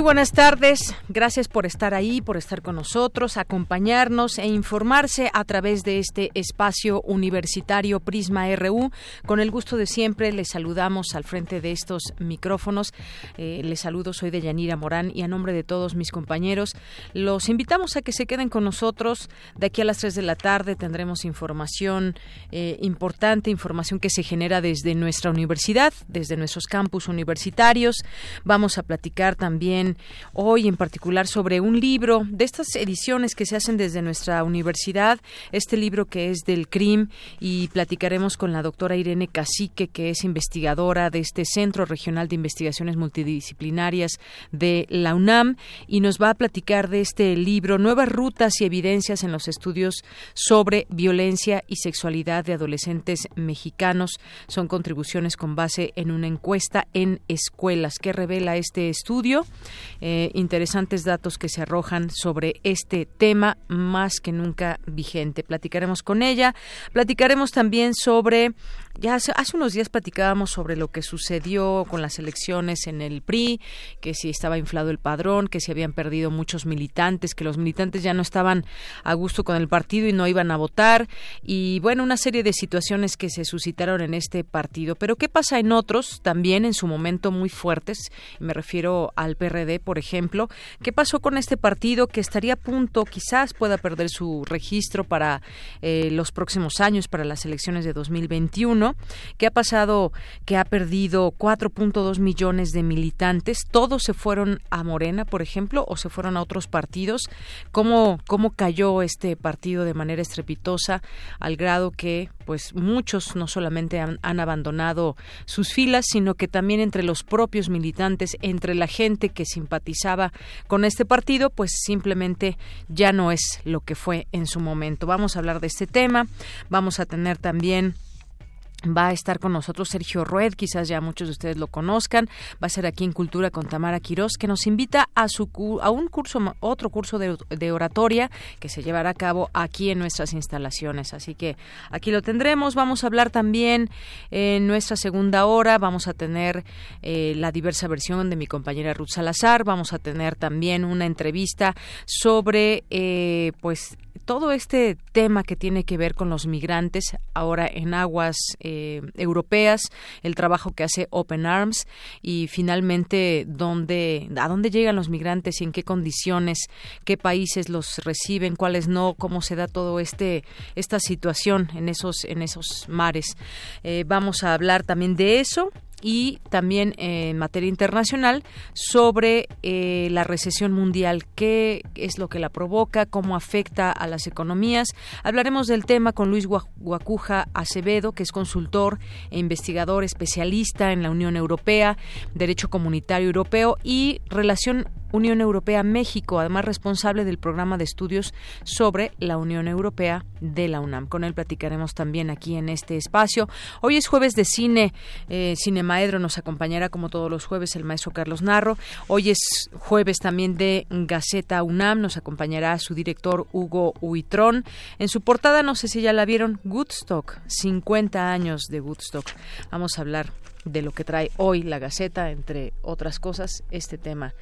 Muy buenas tardes, gracias por estar ahí, por estar con nosotros, acompañarnos e informarse a través de este espacio universitario Prisma RU. Con el gusto de siempre les saludamos al frente de estos micrófonos. Eh, les saludo, soy de Yanira Morán y a nombre de todos mis compañeros los invitamos a que se queden con nosotros. De aquí a las 3 de la tarde tendremos información eh, importante, información que se genera desde nuestra universidad, desde nuestros campus universitarios. Vamos a platicar también hoy en particular sobre un libro de estas ediciones que se hacen desde nuestra universidad, este libro que es del CRIM y platicaremos con la doctora Irene Cacique, que es investigadora de este Centro Regional de Investigaciones Multidisciplinarias de la UNAM y nos va a platicar de este libro Nuevas rutas y evidencias en los estudios sobre violencia y sexualidad de adolescentes mexicanos. Son contribuciones con base en una encuesta en escuelas que revela este estudio eh, interesantes datos que se arrojan sobre este tema más que nunca vigente. Platicaremos con ella, platicaremos también sobre ya hace, unos días platicábamos sobre lo que sucedió con las elecciones en el PRI, que si estaba inflado el padrón, que si habían perdido muchos militantes, que los militantes ya no estaban a gusto con el partido y no iban a votar, y bueno, una serie de situaciones que se suscitaron en este partido. Pero ¿qué pasa en otros también en su momento muy fuertes? Me refiero al PRD, por ejemplo. ¿Qué pasó con este partido que estaría a punto, quizás pueda perder su registro para eh, los próximos años, para las elecciones de 2021? Que ha pasado que ha perdido 4.2 millones de militantes, todos se fueron a Morena, por ejemplo, o se fueron a otros partidos. ¿Cómo, cómo cayó este partido de manera estrepitosa al grado que pues muchos no solamente han, han abandonado sus filas, sino que también entre los propios militantes, entre la gente que simpatizaba con este partido, pues simplemente ya no es lo que fue en su momento. Vamos a hablar de este tema, vamos a tener también Va a estar con nosotros Sergio Rued, quizás ya muchos de ustedes lo conozcan. Va a ser aquí en Cultura con Tamara Quirós, que nos invita a, su, a un curso, otro curso de, de, oratoria que se llevará a cabo aquí en nuestras instalaciones. Así que aquí lo tendremos. Vamos a hablar también en nuestra segunda hora. Vamos a tener eh, la diversa versión de mi compañera Ruth Salazar. Vamos a tener también una entrevista sobre, eh, pues, todo este tema que tiene que ver con los migrantes ahora en aguas eh, europeas, el trabajo que hace Open Arms y finalmente dónde, a dónde llegan los migrantes y en qué condiciones, qué países los reciben, cuáles no, cómo se da todo este esta situación en esos en esos mares. Eh, vamos a hablar también de eso y también en materia internacional sobre eh, la recesión mundial, qué es lo que la provoca, cómo afecta a las economías. Hablaremos del tema con Luis Guacuja Acevedo, que es consultor e investigador especialista en la Unión Europea, Derecho Comunitario Europeo y Relación Unión Europea-México, además responsable del programa de estudios sobre la Unión Europea de la UNAM. Con él platicaremos también aquí en este espacio. Hoy es jueves de cine, eh, Cinemaedro nos acompañará como todos los jueves el maestro Carlos Narro. Hoy es jueves también de Gaceta UNAM, nos acompañará su director Hugo Huitrón. En su portada, no sé si ya la vieron, Woodstock, 50 años de Woodstock. Vamos a hablar de lo que trae hoy la Gaceta, entre otras cosas, este tema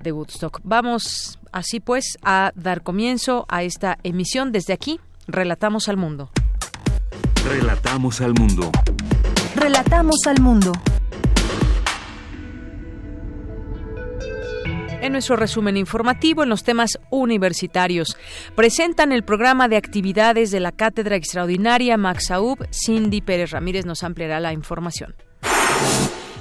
de Woodstock. Vamos así pues a dar comienzo a esta emisión desde aquí. Relatamos al mundo. Relatamos al mundo. Relatamos al mundo. En nuestro resumen informativo en los temas universitarios, presentan el programa de actividades de la Cátedra Extraordinaria Max Aub. Cindy Pérez Ramírez nos ampliará la información.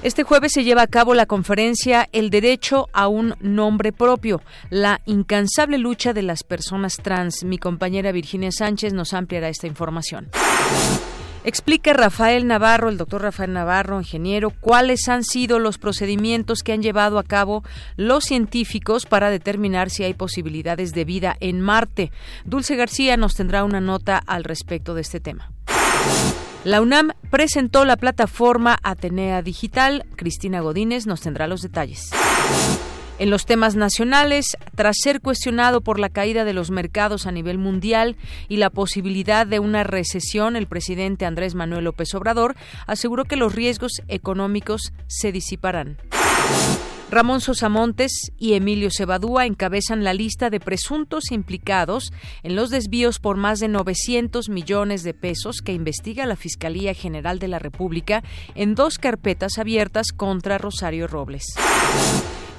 Este jueves se lleva a cabo la conferencia El derecho a un nombre propio, la incansable lucha de las personas trans. Mi compañera Virginia Sánchez nos ampliará esta información. Explica Rafael Navarro, el doctor Rafael Navarro, ingeniero, cuáles han sido los procedimientos que han llevado a cabo los científicos para determinar si hay posibilidades de vida en Marte. Dulce García nos tendrá una nota al respecto de este tema. La UNAM presentó la plataforma Atenea Digital. Cristina Godínez nos tendrá los detalles. En los temas nacionales, tras ser cuestionado por la caída de los mercados a nivel mundial y la posibilidad de una recesión, el presidente Andrés Manuel López Obrador aseguró que los riesgos económicos se disiparán. Ramón Sosamontes y Emilio Cebadúa encabezan la lista de presuntos implicados en los desvíos por más de 900 millones de pesos que investiga la Fiscalía General de la República en dos carpetas abiertas contra Rosario Robles.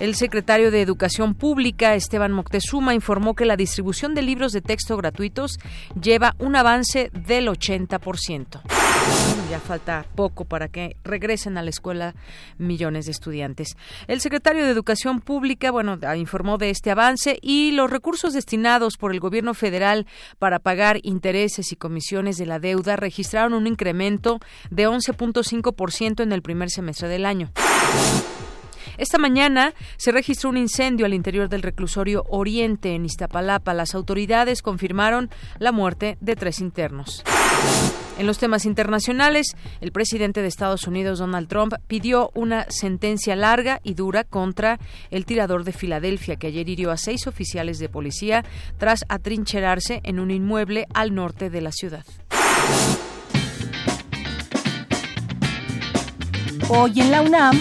El secretario de Educación Pública, Esteban Moctezuma, informó que la distribución de libros de texto gratuitos lleva un avance del 80%. ya falta poco para que regresen a la escuela millones de estudiantes. El secretario de Educación Pública, bueno, informó de este avance y los recursos destinados por el gobierno federal para pagar intereses y comisiones de la deuda registraron un incremento de 11.5% en el primer semestre del año. Esta mañana se registró un incendio al interior del reclusorio Oriente en Iztapalapa. Las autoridades confirmaron la muerte de tres internos. En los temas internacionales, el presidente de Estados Unidos, Donald Trump, pidió una sentencia larga y dura contra el tirador de Filadelfia, que ayer hirió a seis oficiales de policía tras atrincherarse en un inmueble al norte de la ciudad. Hoy en la UNAM,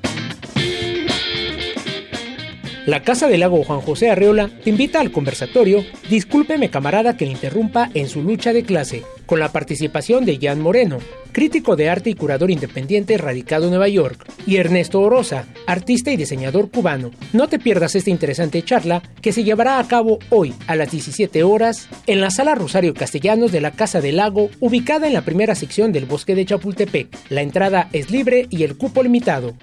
La Casa del Lago Juan José Arreola te invita al conversatorio Discúlpeme camarada que le interrumpa en su lucha de clase, con la participación de Jan Moreno, crítico de arte y curador independiente radicado en Nueva York, y Ernesto Orosa, artista y diseñador cubano. No te pierdas esta interesante charla que se llevará a cabo hoy a las 17 horas en la Sala Rosario Castellanos de la Casa del Lago, ubicada en la primera sección del Bosque de Chapultepec. La entrada es libre y el cupo limitado.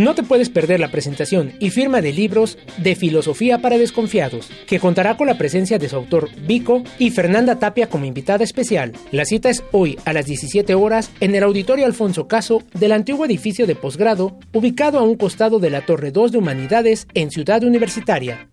No te puedes perder la presentación y firma de libros de Filosofía para Desconfiados, que contará con la presencia de su autor Vico y Fernanda Tapia como invitada especial. La cita es hoy a las 17 horas en el Auditorio Alfonso Caso del antiguo edificio de posgrado, ubicado a un costado de la Torre 2 de Humanidades en Ciudad Universitaria.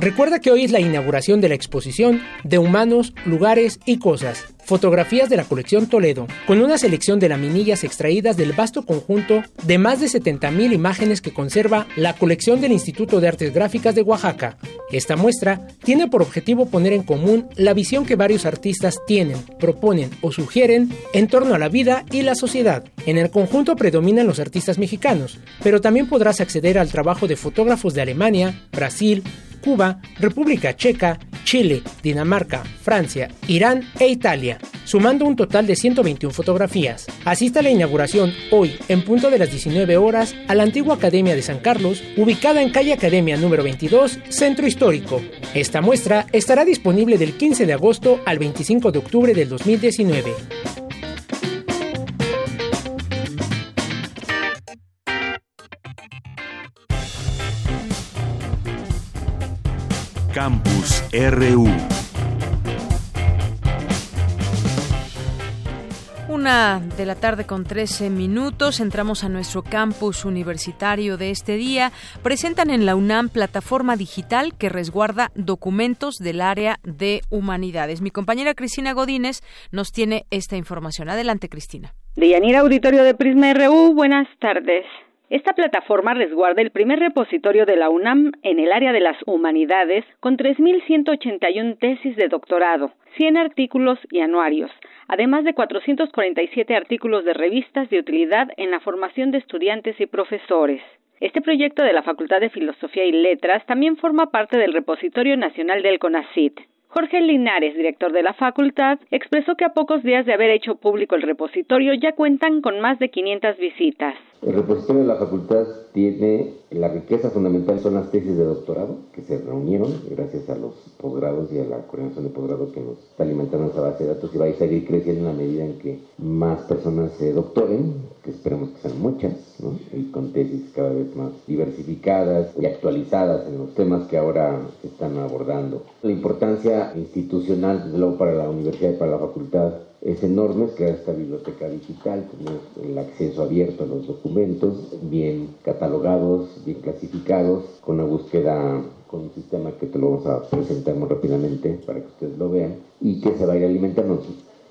Recuerda que hoy es la inauguración de la exposición de humanos, lugares y cosas, fotografías de la colección Toledo, con una selección de laminillas extraídas del vasto conjunto de más de 70.000 imágenes que conserva la colección del Instituto de Artes Gráficas de Oaxaca. Esta muestra tiene por objetivo poner en común la visión que varios artistas tienen, proponen o sugieren en torno a la vida y la sociedad. En el conjunto predominan los artistas mexicanos, pero también podrás acceder al trabajo de fotógrafos de Alemania, Brasil, Cuba, República Checa, Chile, Dinamarca, Francia, Irán e Italia, sumando un total de 121 fotografías. Asista a la inauguración hoy, en punto de las 19 horas, a la antigua Academia de San Carlos, ubicada en calle Academia número 22, Centro Histórico. Esta muestra estará disponible del 15 de agosto al 25 de octubre del 2019. Campus RU. Una de la tarde con 13 minutos, entramos a nuestro campus universitario de este día. Presentan en la UNAM plataforma digital que resguarda documentos del área de humanidades. Mi compañera Cristina Godínez nos tiene esta información. Adelante, Cristina. Deyanira Auditorio de Prisma RU, buenas tardes. Esta plataforma resguarda el primer repositorio de la UNAM en el área de las humanidades con 3.181 tesis de doctorado, 100 artículos y anuarios, además de 447 artículos de revistas de utilidad en la formación de estudiantes y profesores. Este proyecto de la Facultad de Filosofía y Letras también forma parte del Repositorio Nacional del CONACIT. Jorge Linares, director de la facultad, expresó que a pocos días de haber hecho público el repositorio ya cuentan con más de 500 visitas. El repositorio de la facultad tiene La riqueza fundamental son las tesis de doctorado que se reunieron gracias a los posgrados y a la coordinación de posgrado que nos está alimentando esa base de datos y va a seguir creciendo en la medida en que más personas se doctoren, que esperemos que sean muchas, y con tesis cada vez más diversificadas y actualizadas en los temas que ahora se están abordando. La importancia institucional, desde luego, para la universidad y para la facultad es enorme, crear esta biblioteca digital, tener el acceso abierto a los documentos, bien catalogados, bien clasificados, con una búsqueda con un sistema que te lo vamos a presentar muy rápidamente para que ustedes lo vean y que se va a ir alimentando.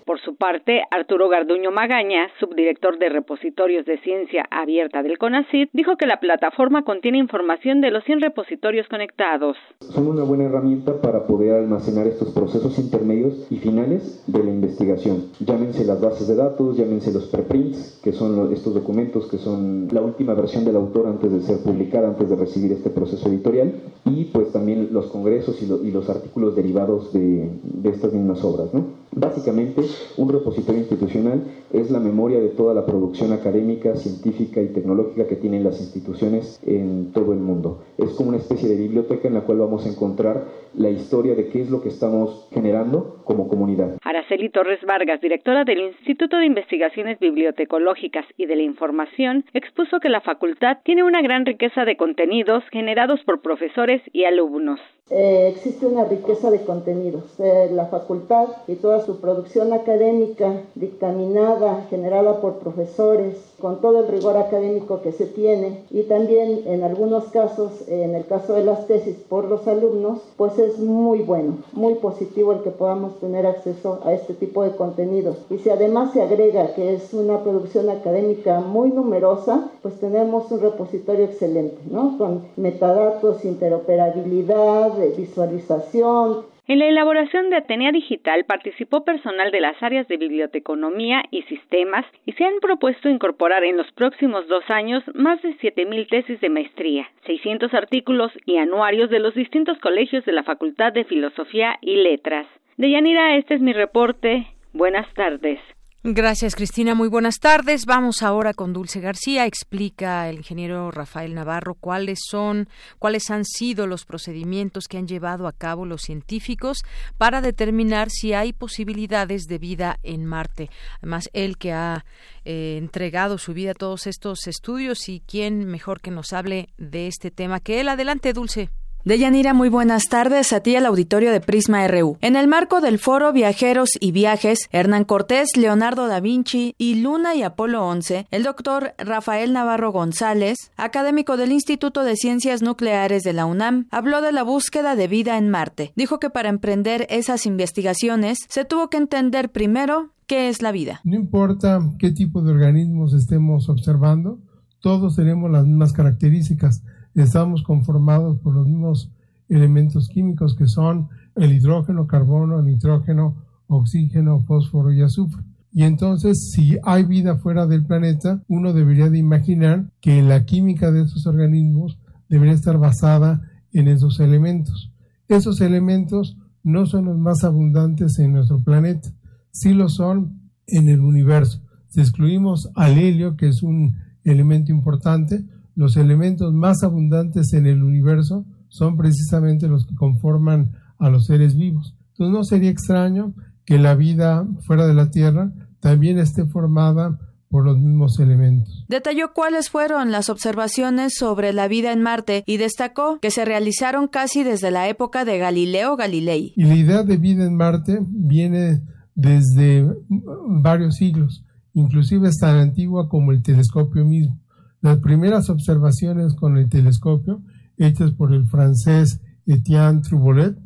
Por su parte, Arturo Garduño Magaña, subdirector de repositorios de ciencia abierta del CONACYT, dijo que la plataforma contiene información de los 100 repositorios conectados. Son una buena herramienta para poder almacenar estos procesos intermedios y finales de la investigación. Llámense las bases de datos, llámense los preprints, que son estos documentos que son la última versión del autor antes de ser publicada, antes de recibir este proceso editorial, y pues también los congresos y, los artículos derivados de, de estas mismas obras. ¿no? Básicamente, un repositorio institucional es la memoria de toda la producción académica, científica y tecnológica que tienen las instituciones en todo el mundo. Es como una especie de biblioteca en la cual vamos a encontrar la historia de qué es lo que estamos generando como comunidad. Araceli Torres Vargas, directora del Instituto de Investigaciones Bibliotecológicas y de la Información, expuso que la facultad tiene una gran riqueza de contenidos generados por profesores y alumnos. Eh, existe una riqueza de contenidos. Eh, la facultad y toda su producción académica dictaminada, generada por profesores, con todo el rigor académico que se tiene y también en algunos casos, en el caso de las tesis por los alumnos, pues es muy bueno, muy positivo el que podamos tener acceso a este tipo de contenidos. Y si además se agrega que es una producción académica muy numerosa, pues tenemos un repositorio excelente, ¿no? Con metadatos, interoperabilidad, visualización, en la elaboración de Atenea Digital participó personal de las áreas de biblioteconomía y sistemas y se han propuesto incorporar en los próximos dos años más de 7.000 tesis de maestría, 600 artículos y anuarios de los distintos colegios de la Facultad de Filosofía y Letras. Deyanira, este es mi reporte. Buenas tardes. Gracias, Cristina. Muy buenas tardes. Vamos ahora con Dulce García. Explica el ingeniero Rafael Navarro cuáles son, cuáles han sido los procedimientos que han llevado a cabo los científicos para determinar si hay posibilidades de vida en Marte. Además, él que ha eh, entregado su vida a todos estos estudios y quién mejor que nos hable de este tema que él. Adelante, Dulce. Deyanira, muy buenas tardes a ti al auditorio de Prisma RU. En el marco del foro Viajeros y Viajes, Hernán Cortés, Leonardo da Vinci y Luna y Apolo 11, el doctor Rafael Navarro González, académico del Instituto de Ciencias Nucleares de la UNAM, habló de la búsqueda de vida en Marte. Dijo que para emprender esas investigaciones se tuvo que entender primero qué es la vida. No importa qué tipo de organismos estemos observando, todos tenemos las mismas características estamos conformados por los mismos elementos químicos que son el hidrógeno, carbono, nitrógeno, oxígeno, fósforo y azufre. Y entonces, si hay vida fuera del planeta, uno debería de imaginar que la química de esos organismos debería estar basada en esos elementos. Esos elementos no son los más abundantes en nuestro planeta, sí lo son en el universo. Si excluimos al helio, que es un elemento importante, los elementos más abundantes en el universo son precisamente los que conforman a los seres vivos. Entonces no sería extraño que la vida fuera de la Tierra también esté formada por los mismos elementos. Detalló cuáles fueron las observaciones sobre la vida en Marte y destacó que se realizaron casi desde la época de Galileo Galilei. Y la idea de vida en Marte viene desde varios siglos, inclusive es tan antigua como el telescopio mismo. Las primeras observaciones con el telescopio, hechas por el francés Etienne Troubolet,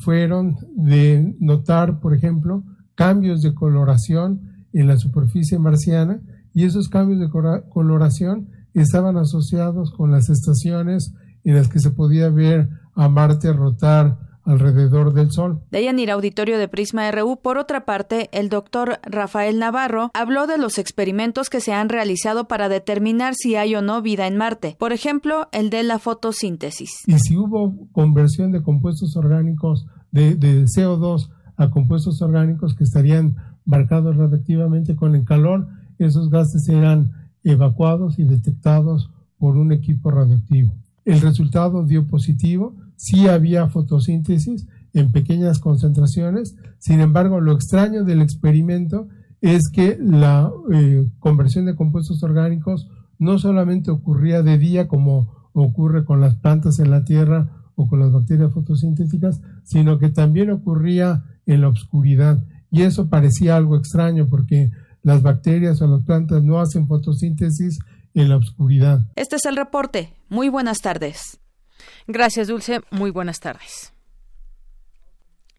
fueron de notar, por ejemplo, cambios de coloración en la superficie marciana y esos cambios de coloración estaban asociados con las estaciones en las que se podía ver a Marte rotar alrededor del Sol. ir Auditorio de Prisma RU. Por otra parte, el doctor Rafael Navarro habló de los experimentos que se han realizado para determinar si hay o no vida en Marte. Por ejemplo, el de la fotosíntesis. Y si hubo conversión de compuestos orgánicos de, de CO2 a compuestos orgánicos que estarían marcados radiactivamente con el calor, esos gases eran evacuados y detectados por un equipo radioactivo. El resultado dio positivo, sí había fotosíntesis en pequeñas concentraciones, sin embargo lo extraño del experimento es que la eh, conversión de compuestos orgánicos no solamente ocurría de día como ocurre con las plantas en la tierra o con las bacterias fotosintéticas, sino que también ocurría en la oscuridad. Y eso parecía algo extraño porque las bacterias o las plantas no hacen fotosíntesis en la oscuridad. Este es el reporte. Muy buenas tardes. Gracias, Dulce. Muy buenas tardes.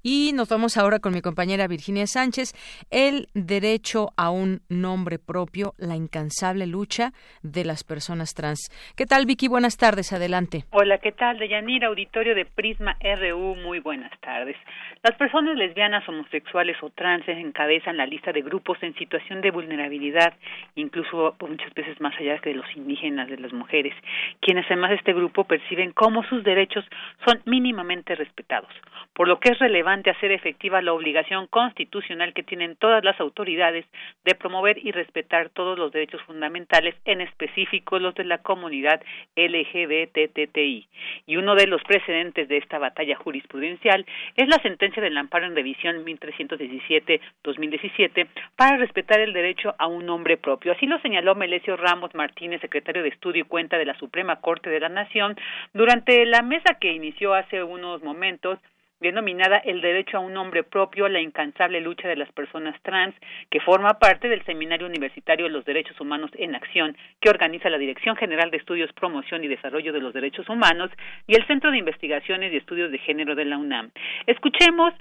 Y nos vamos ahora con mi compañera Virginia Sánchez, el derecho a un nombre propio, la incansable lucha de las personas trans. ¿Qué tal, Vicky? Buenas tardes, adelante. Hola, ¿qué tal? Deyanira, auditorio de Prisma RU, muy buenas tardes. Las personas lesbianas, homosexuales o trans encabezan la lista de grupos en situación de vulnerabilidad, incluso muchas veces más allá que de los indígenas, de las mujeres, quienes además de este grupo perciben cómo sus derechos son mínimamente respetados, por lo que es relevante hacer efectiva la obligación constitucional que tienen todas las autoridades de promover y respetar todos los derechos fundamentales, en específico los de la comunidad LGBTTI. Y uno de los precedentes de esta batalla jurisprudencial es la sentencia del amparo en revisión 1317-2017 para respetar el derecho a un nombre propio. Así lo señaló Melesio Ramos Martínez, secretario de Estudio y Cuenta de la Suprema Corte de la Nación, durante la mesa que inició hace unos momentos denominada El derecho a un nombre propio, la incansable lucha de las personas trans, que forma parte del Seminario Universitario de los Derechos Humanos en Acción, que organiza la Dirección General de Estudios, Promoción y Desarrollo de los Derechos Humanos y el Centro de Investigaciones y Estudios de Género de la UNAM. Escuchemos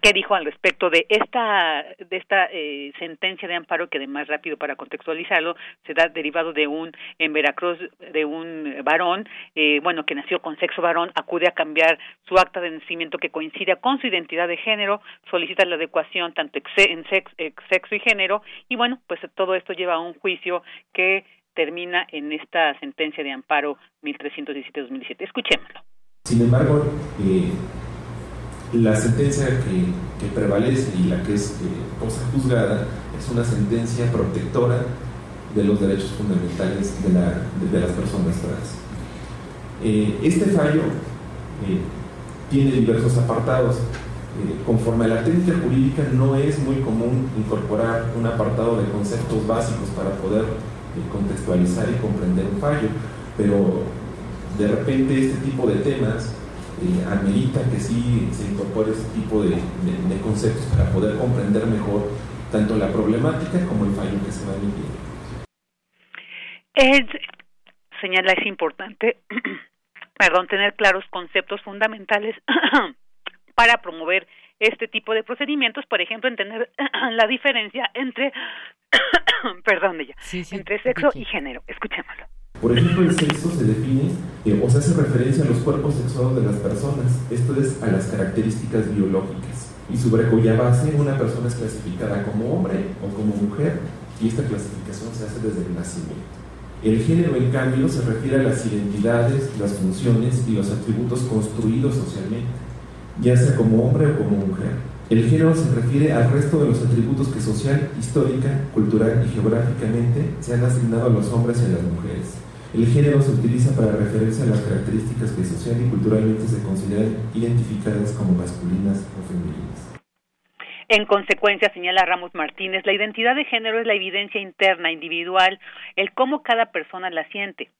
qué dijo al respecto de esta de esta eh, sentencia de amparo que además rápido para contextualizarlo se da derivado de un en Veracruz de un varón eh, bueno que nació con sexo varón acude a cambiar su acta de nacimiento que coincide con su identidad de género solicita la adecuación tanto en sexo y género y bueno pues todo esto lleva a un juicio que termina en esta sentencia de amparo 1317-2017 escuchémoslo. Sin embargo eh la sentencia que, prevalece y la que es eh, cosa juzgada es una sentencia protectora de los derechos fundamentales de, las personas trans. Eh, este fallo eh, tiene diversos apartados. conforme a la técnica jurídica no es muy común incorporar un apartado de conceptos básicos para poder contextualizar y comprender un fallo, pero de repente este tipo de temas eh, amerita que sí se incorpore ese tipo de, conceptos para poder comprender mejor tanto la problemática como el fallo que se va a emitir. Es, señala, es importante, perdón, tener claros conceptos fundamentales para promover este tipo de procedimientos, por ejemplo, entender la diferencia entre, perdón, ya, entre sexo y género. Escuchémoslo. Por ejemplo, el sexo se define eh, o se hace referencia a los cuerpos sexuados de las personas, esto es, a las características biológicas. Y sobre cuya base una persona es clasificada como hombre o como mujer, y esta clasificación se hace desde el nacimiento. El género, en cambio, se refiere a las identidades, las funciones y los atributos construidos socialmente, ya sea como hombre o como mujer. El género se refiere al resto de los atributos que social, histórica, cultural y geográficamente se han asignado a los hombres y a las mujeres. El género se utiliza para referirse a las características que social y culturalmente se consideran identificadas como masculinas o femeninas. En consecuencia, señala Ramos Martínez, la identidad de género es la evidencia interna, individual, el cómo cada persona la siente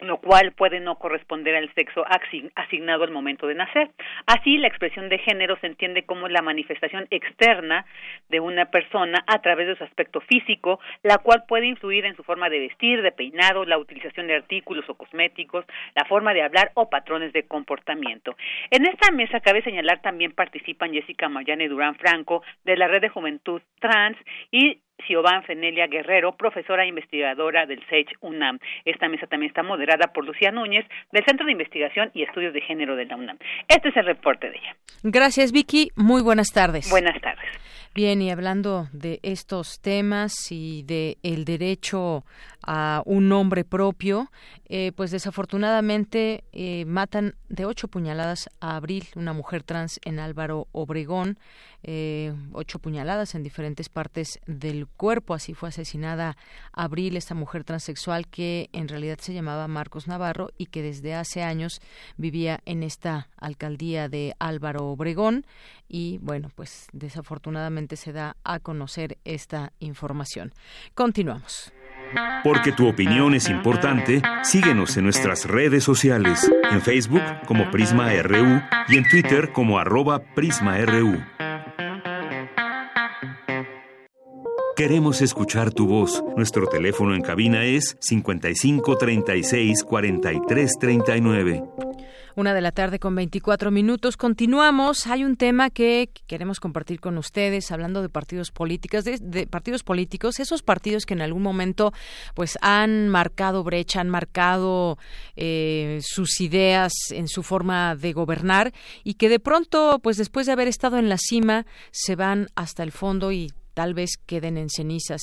lo cual puede no corresponder al sexo asignado al momento de nacer. Así, la expresión de género se entiende como la manifestación externa de una persona a través de su aspecto físico, la cual puede influir en su forma de vestir, de peinado, la utilización de artículos o cosméticos, la forma de hablar o patrones de comportamiento. En esta mesa cabe señalar también participan Jessica Mayane Durán Franco de la Red de Juventud Trans y Siobhan Fenelia Guerrero, profesora e investigadora del SEICH UNAM. Esta mesa también está moderada por Lucía Núñez, del Centro de Investigación y Estudios de Género de la UNAM. Este es el reporte de ella. Gracias, Vicky. Muy buenas tardes. Buenas tardes. Bien, y hablando de estos temas y de el derecho a un nombre propio, eh, pues desafortunadamente eh, matan de ocho puñaladas a Abril, una mujer trans en Álvaro Obregón, eh, ocho puñaladas en diferentes partes del cuerpo. Así fue asesinada Abril, esta mujer transexual que en realidad se llamaba Marcos Navarro y que desde hace años vivía en esta alcaldía de Álvaro Obregón. Y bueno, pues desafortunadamente se da a conocer esta información. Continuamos. Porque tu opinión es importante, síguenos en nuestras redes sociales, en Facebook como Prisma RU y en Twitter como arroba PrismaRU. Queremos escuchar tu voz. Nuestro teléfono en cabina es 55 36 43 39. Una de la tarde con 24 minutos. Continuamos. Hay un tema que queremos compartir con ustedes, hablando de partidos políticos, de, partidos políticos, esos partidos que en algún momento, pues, han marcado brecha, han marcado eh, sus ideas en su forma de gobernar y que de pronto, pues, después de haber estado en la cima, se van hasta el fondo y tal vez queden en cenizas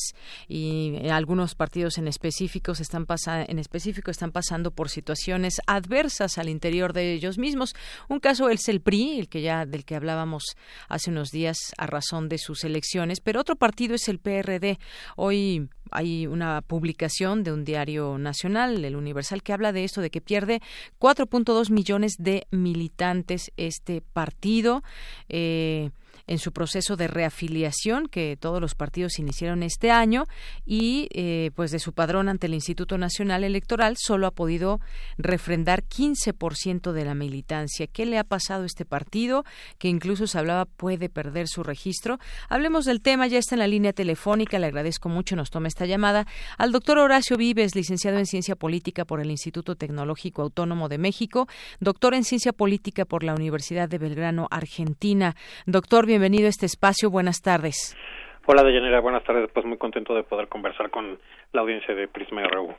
y algunos partidos en específicos están en específico están pasando por situaciones adversas al interior de ellos mismos. Un caso es el PRI, el que ya del que hablábamos hace unos días a razón de sus elecciones, pero otro partido es el PRD. Hoy hay una publicación de un diario nacional, el Universal, que habla de esto, de que pierde 4.2 millones de militantes este partido. Eh, en su proceso de reafiliación que todos los partidos iniciaron este año y eh, pues de su padrón ante el Instituto Nacional Electoral solo ha podido refrendar 15% de la militancia. ¿Qué le ha pasado a este partido que incluso se hablaba puede perder su registro? Hablemos del tema, ya está en la línea telefónica, le agradezco mucho, nos toma esta llamada al doctor Horacio Vives, licenciado en Ciencia Política por el Instituto Tecnológico Autónomo de México, doctor en Ciencia Política por la Universidad de Belgrano, Argentina. Doctor, bienvenido a este espacio. Buenas tardes. Hola, Deyanira. Buenas tardes. Pues muy contento de poder conversar con la audiencia de Prisma RU.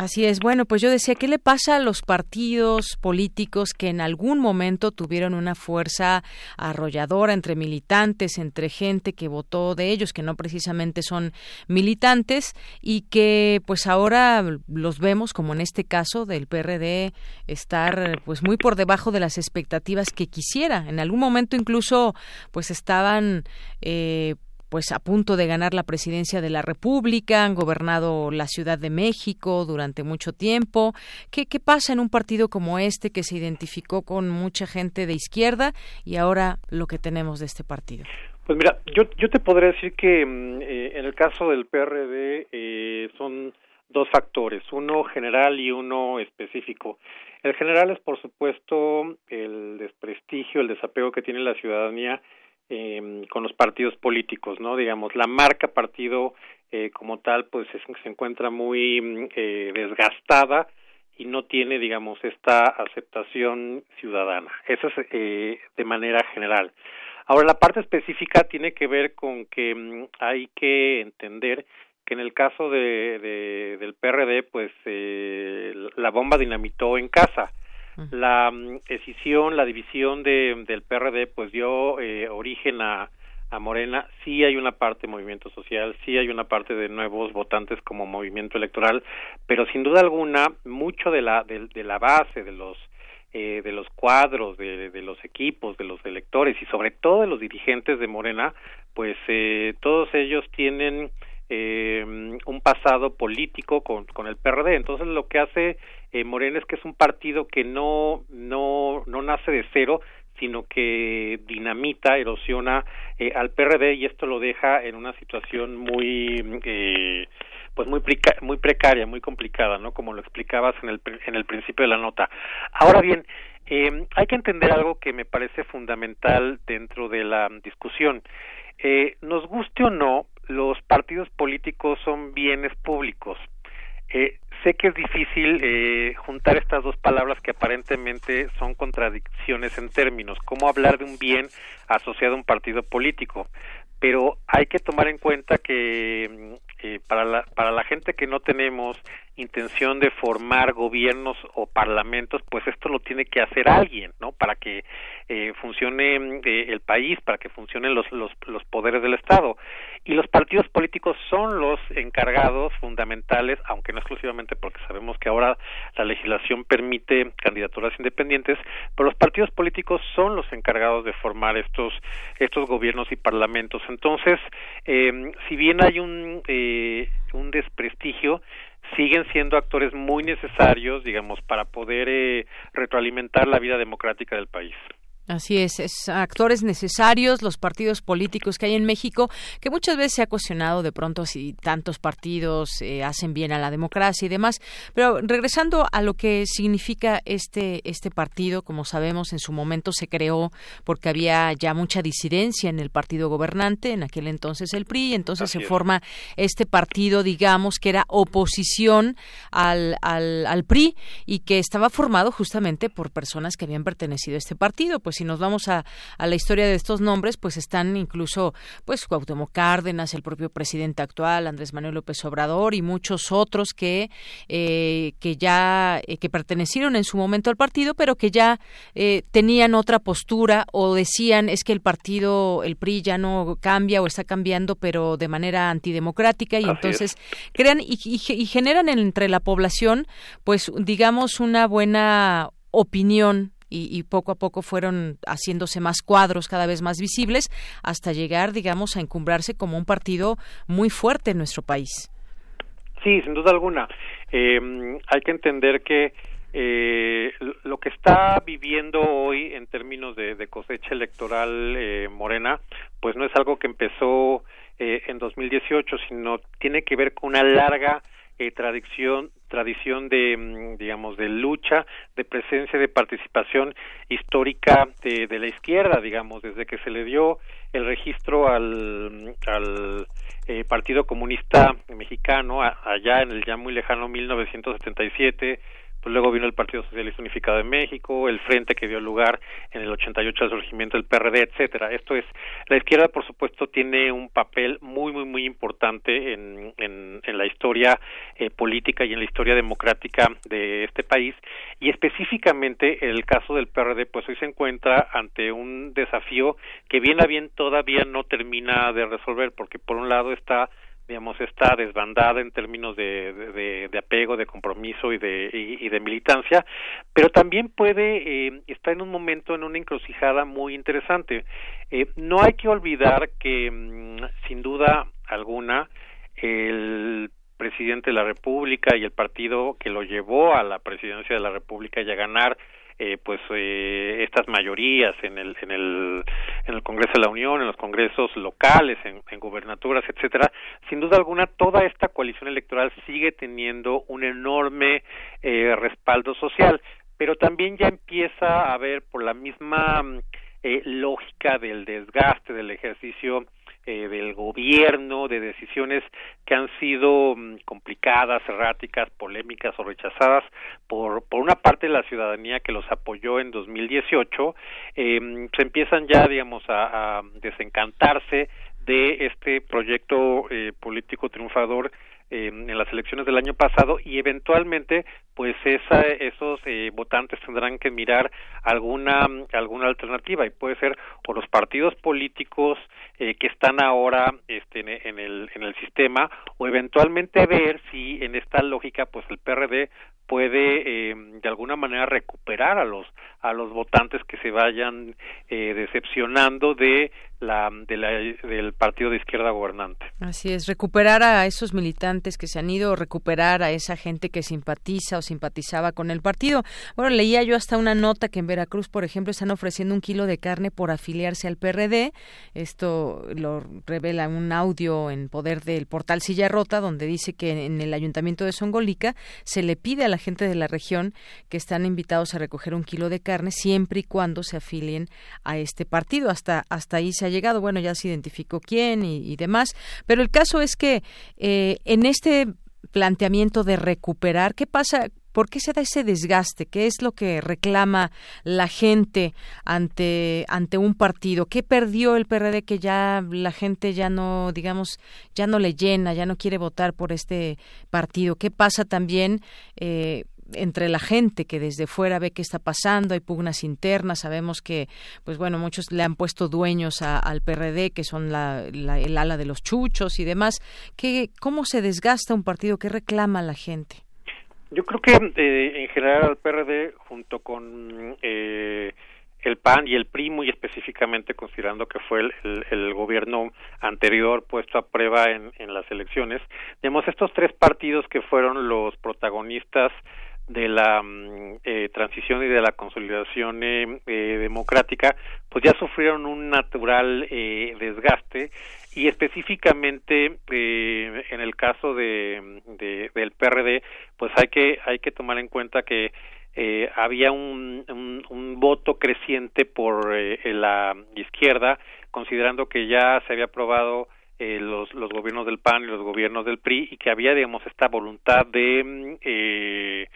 Así es. Bueno, pues yo decía, ¿qué le pasa a los partidos políticos que en algún momento tuvieron una fuerza arrolladora entre militantes, entre gente que votó de ellos, que no precisamente son militantes, y que pues ahora los vemos, como en este caso del PRD, estar pues muy por debajo de las expectativas que quisiera. En algún momento incluso pues estaban eh, pues a punto de ganar la presidencia de la República, han gobernado la Ciudad de México durante mucho tiempo. ¿Qué, qué pasa en un partido como este que se identificó con mucha gente de izquierda y ahora lo que tenemos de este partido? Pues mira, yo, yo te podría decir que mm, eh, en el caso del PRD eh, son dos factores, uno general y uno específico. El general es, por supuesto, el desprestigio, el desapego que tiene la ciudadanía eh, con los partidos políticos, ¿no? Digamos, la marca partido eh, como tal, pues se encuentra muy eh, desgastada y no tiene, digamos, esta aceptación ciudadana. Eso es eh, de manera general. Ahora, la parte específica tiene que ver con que mm, hay que entender que en el caso de del PRD, pues eh, la bomba dinamitó en casa la mm, escisión, la división de, del PRD, pues dio eh, origen a, a Morena. Sí hay una parte de movimiento social, sí hay una parte de nuevos votantes como movimiento electoral, pero sin duda alguna, mucho de la, de, la base, de los eh, de los cuadros, de, de, los equipos, de los electores y sobre todo de los dirigentes de Morena, pues eh, todos ellos tienen eh, un pasado político con, con el PRD. Entonces lo que hace eh, es que es un partido que no, no, no nace de cero, sino que dinamita, erosiona eh, al PRD y esto lo deja en una situación muy eh, pues muy muy precaria, muy complicada, ¿no? Como lo explicabas en el en el principio de la nota. Ahora bien, eh, hay que entender algo que me parece fundamental dentro de la discusión. Eh, nos guste o no, los partidos políticos son bienes públicos. Eh, sé que es difícil eh, juntar estas dos palabras que aparentemente son contradicciones en términos, cómo hablar de un bien asociado a un partido político, pero hay que tomar en cuenta que mm, eh, para, la, para la gente que no tenemos intención de formar gobiernos o parlamentos, pues esto lo tiene que hacer alguien, ¿no? Para que eh, funcione eh, el país, para que funcionen los, los, los poderes del Estado. Y los partidos políticos son los encargados fundamentales, aunque no exclusivamente porque sabemos que ahora la legislación permite candidaturas independientes, pero los partidos políticos son los encargados de formar estos, estos gobiernos y parlamentos. Entonces, eh, si bien hay un, eh, un desprestigio, siguen siendo actores muy necesarios, digamos, para poder eh, retroalimentar la vida democrática del país. Así es, es actores necesarios, los partidos políticos que hay en México, que muchas veces se ha cuestionado de pronto si tantos partidos eh, hacen bien a la democracia y demás. Pero regresando a lo que significa este, este partido, como sabemos, en su momento se creó porque había ya mucha disidencia en el partido gobernante, en aquel entonces el PRI, y entonces se forma este partido, digamos, que era oposición al, al, al PRI y que estaba formado justamente por personas que habían pertenecido a este partido. Pues si nos vamos a, a, la historia de estos nombres, pues están incluso pues Cuauhtémoc Cárdenas, el propio presidente actual, Andrés Manuel López Obrador y muchos otros que eh, que ya eh, que pertenecieron en su momento al partido, pero que ya eh, tenían otra postura o decían es que el partido, el PRI ya no cambia o está cambiando, pero de manera antidemocrática y Así entonces crean y, y, y generan entre la población, pues digamos una buena opinión y, y, poco a poco fueron haciéndose más cuadros cada vez más visibles hasta llegar, digamos, a encumbrarse como un partido muy fuerte en nuestro país. Sí, sin duda alguna. Eh, hay que entender que eh, lo que está viviendo hoy en términos de, de cosecha electoral eh, Morena, pues no es algo que empezó eh, en 2018, sino tiene que ver con una larga eh, tradición tradición de digamos de lucha de presencia de participación histórica de, de, la izquierda digamos desde que se le dio el registro al, al eh, Partido Comunista Mexicano allá en el ya muy lejano 1977 pues luego vino el Partido Socialista Unificado de México, el frente que dio lugar en el 88 al surgimiento del PRD, etcétera. Esto es, la izquierda, por supuesto, tiene un papel muy, muy, muy importante en, en, la historia eh, política y en la historia democrática de este país, y específicamente el caso del PRD, pues hoy se encuentra ante un desafío que bien a bien todavía no termina de resolver, porque por un lado está digamos está desbandada en términos de, de, apego, de compromiso y de, y, de militancia, pero también puede eh, estar en un momento en una encrucijada muy interesante. Eh, no hay que olvidar que mmm, sin duda alguna el presidente de la República y el partido que lo llevó a la presidencia de la República y a ganar eh, pues eh, estas mayorías en el en el en el Congreso de la Unión, en los congresos locales, en, gubernaturas, etcétera, sin duda alguna toda esta coalición electoral sigue teniendo un enorme eh, respaldo social, pero también ya empieza a haber por la misma eh, lógica del desgaste del ejercicio eh, del gobierno, de decisiones que han sido mm, complicadas, erráticas, polémicas o rechazadas por, por una parte de la ciudadanía que los apoyó en 2018, eh, se empiezan ya, digamos, a, a desencantarse de este proyecto eh, político triunfador eh, en las elecciones del año pasado y eventualmente pues esa, esos eh, votantes tendrán que mirar alguna alguna alternativa y puede ser o los partidos políticos eh, que están ahora este, en, el en el sistema o eventualmente ver si en esta lógica pues el PRD puede eh, de alguna manera recuperar a los a los votantes que se vayan eh, decepcionando de la, de la del partido de izquierda gobernante. Así es, recuperar a esos militantes que se han ido, recuperar a esa gente que simpatiza o simpatizaba con el partido. Bueno, leía yo hasta una nota que en Veracruz, por ejemplo, están ofreciendo un kilo de carne por afiliarse al PRD. Esto lo revela un audio en poder del portal Silla Rota, donde dice que en el ayuntamiento de Songolica se le pide a la gente de la región que están invitados a recoger un kilo de carne siempre y cuando se afilien a este partido. Hasta, hasta ahí se ha llegado. Bueno, ya se identificó quién y, demás. Pero el caso es que eh, en este planteamiento de recuperar, ¿qué pasa? ¿Por qué se da ese desgaste? ¿Qué es lo que reclama la gente ante, ante un partido? ¿Qué perdió el PRD que ya la gente ya no, digamos, ya no le llena, ya no quiere votar por este partido? ¿Qué pasa también? Eh, entre la gente que desde fuera ve qué está pasando, hay pugnas internas, sabemos que, pues bueno, muchos le han puesto dueños al PRD, que son la, el ala de los chuchos y demás. ¿Qué, ¿Cómo se desgasta un partido? ¿Qué reclama la gente? Yo creo que eh, en general al PRD, junto con eh, el PAN y el PRI, muy específicamente considerando que fue el, el, gobierno anterior puesto a prueba en, en las elecciones, digamos, estos tres partidos que fueron los protagonistas de la mm, eh, transición y de la consolidación eh, eh, democrática, pues ya sufrieron un natural desgaste y específicamente en el caso de, de, del PRD, pues hay que hay que tomar en cuenta que había un, un, voto creciente por la izquierda, considerando que ya se había aprobado los, los gobiernos del PAN y los gobiernos del PRI y que había, digamos, esta voluntad de eh,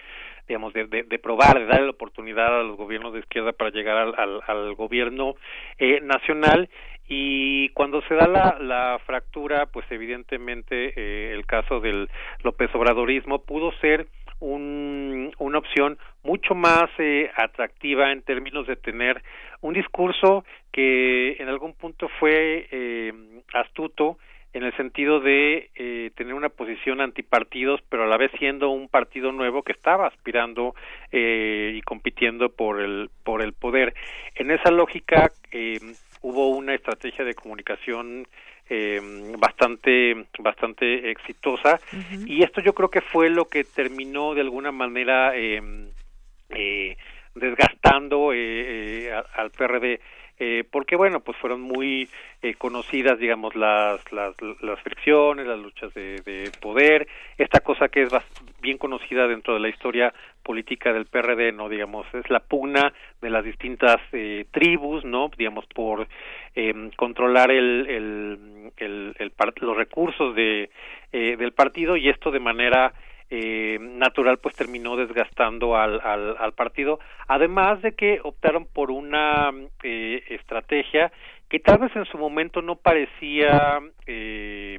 digamos, de, de, probar, de darle la oportunidad a los gobiernos de izquierda para llegar al, al, al gobierno eh, nacional y cuando se da la, la fractura, pues evidentemente eh, el caso del López Obradorismo pudo ser un, una opción mucho más eh, atractiva en términos de tener un discurso que en algún punto fue eh, astuto en el sentido de eh, tener una posición antipartidos, pero a la vez siendo un partido nuevo que estaba aspirando eh, y compitiendo por el por el poder. En esa lógica eh, hubo una estrategia de comunicación eh, bastante bastante exitosa. Y esto yo creo que fue lo que terminó de alguna manera eh, eh, desgastando eh, al PRD eh, porque bueno pues fueron muy eh, conocidas digamos las, las las fricciones las luchas de, de, poder esta cosa que es bien conocida dentro de la historia política del PRD no digamos es la pugna de las distintas eh, tribus no digamos por eh, controlar el, el, el, el los recursos de eh, del partido y esto de manera eh, natural pues terminó desgastando al, al, al, partido además de que optaron por una eh, estrategia que tal vez en su momento no parecía eh,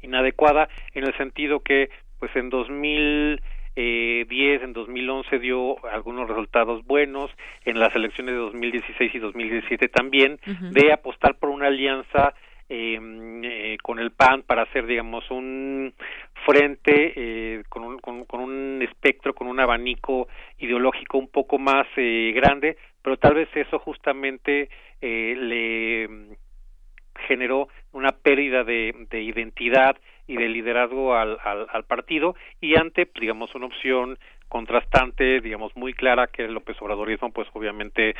inadecuada en el sentido que pues en 2010 en 2011 dio algunos resultados buenos, en las elecciones de 2016 y 2017 también, uh -huh. de apostar por una alianza Em, eh, con el PAN para hacer, digamos, un frente eh, con, un, con, un espectro, con un abanico ideológico un poco más eh, grande, pero tal vez eso justamente eh, le generó una pérdida de, de identidad y de liderazgo al, al, al partido y ante, digamos, una opción contrastante, digamos, muy clara que el López Obradorismo, pues obviamente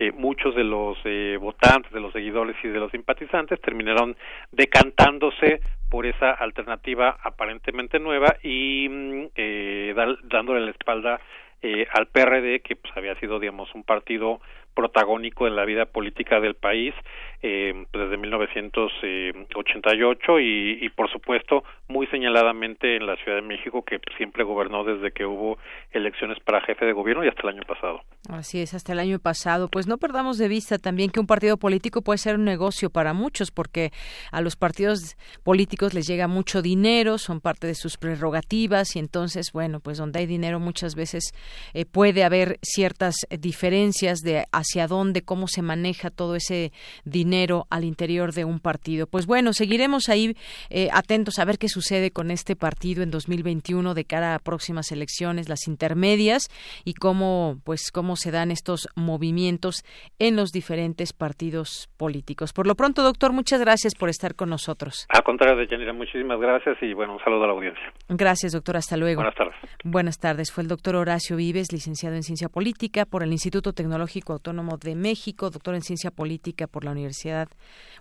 eh, muchos de los eh, votantes, de los seguidores y de los simpatizantes terminaron decantándose por esa alternativa aparentemente nueva y mm, eh, dándole la espalda eh, al PRD, que pues había sido, digamos, un partido protagónico en la vida política del país eh, desde 1988 y, y, por supuesto muy señaladamente en la Ciudad de México que siempre gobernó desde que hubo elecciones para jefe de gobierno y hasta el año pasado. Así es, hasta el año pasado. Pues no perdamos de vista también que un partido político puede ser un negocio para muchos porque a los partidos políticos les llega mucho dinero, son parte de sus prerrogativas y entonces, bueno, pues donde hay dinero muchas veces eh, puede haber ciertas diferencias de hacia dónde, cómo se maneja todo ese dinero al interior de un partido. Pues bueno, seguiremos ahí eh, atentos a ver qué sucede con este partido en 2021 de cara a próximas elecciones, las intermedias y cómo, pues, cómo se dan estos movimientos en los diferentes partidos políticos. Por lo pronto, doctor, muchas gracias por estar con nosotros. Al contrario, Deyanira, muchísimas gracias y bueno, un saludo a la audiencia. Gracias, doctor. Hasta luego. Buenas tardes. Buenas tardes. Fue el doctor Horacio Vives, licenciado en Ciencia Política por el Instituto Tecnológico Autónomo de México, doctor en Ciencia Política por la Universidad,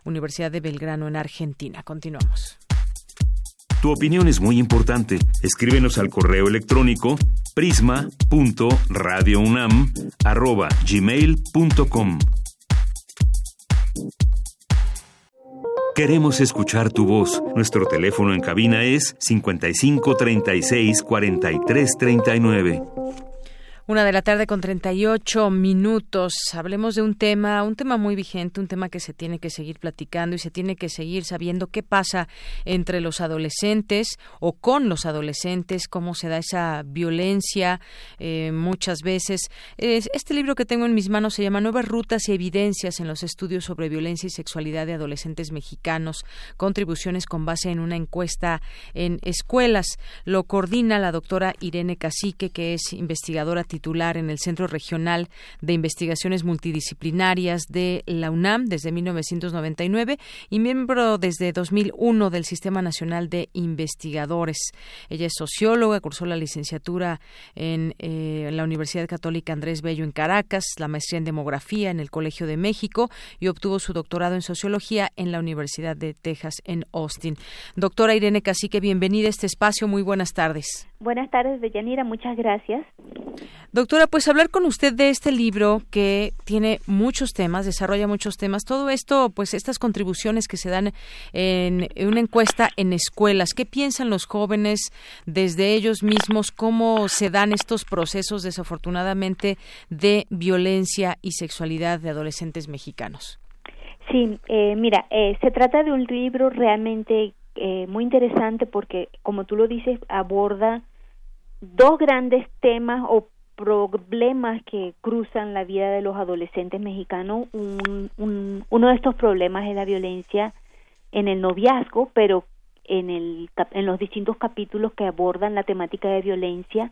Universidad de Belgrano en Argentina. Continuamos. Tu opinión es muy importante. Escríbenos al correo electrónico prisma.radiounam@gmail.com. Queremos escuchar tu voz. Nuestro teléfono en cabina es 55 36 43 39. Una de la tarde con 38 minutos. Hablemos de un tema, un tema muy vigente, un tema que se tiene que seguir platicando y se tiene que seguir sabiendo qué pasa entre los adolescentes o con los adolescentes, cómo se da esa violencia eh, muchas veces. este libro que tengo en mis manos se llama Nuevas Rutas y Evidencias en los Estudios sobre Violencia y Sexualidad de Adolescentes Mexicanos, contribuciones con base en una encuesta en escuelas. Lo coordina la doctora Irene Cacique, que es investigadora titular en el Centro Regional de Investigaciones Multidisciplinarias de la UNAM desde 1999 y miembro desde 2001 del Sistema Nacional de Investigadores. Ella es socióloga, cursó la licenciatura en eh, la Universidad Católica Andrés Bello en Caracas, la maestría en demografía en el Colegio de México y obtuvo su doctorado en sociología en la Universidad de Texas en Austin. Doctora Irene Cacique, bienvenida a este espacio. Muy buenas tardes. Buenas tardes, Deyanira. Muchas gracias. Doctora, pues hablar con usted de este libro que tiene muchos temas, desarrolla muchos temas. Todo esto, pues estas contribuciones que se dan en una encuesta en escuelas. ¿Qué piensan los jóvenes desde ellos mismos? ¿Cómo se dan estos procesos, desafortunadamente, de violencia y sexualidad de adolescentes mexicanos? Sí, eh, mira, eh, se trata de un libro realmente eh, muy interesante porque, como tú lo dices, aborda dos grandes temas o problemas que cruzan la vida de los adolescentes mexicanos. Un, uno de estos problemas es la violencia en el noviazgo, pero en, el, en los distintos capítulos que abordan la temática de violencia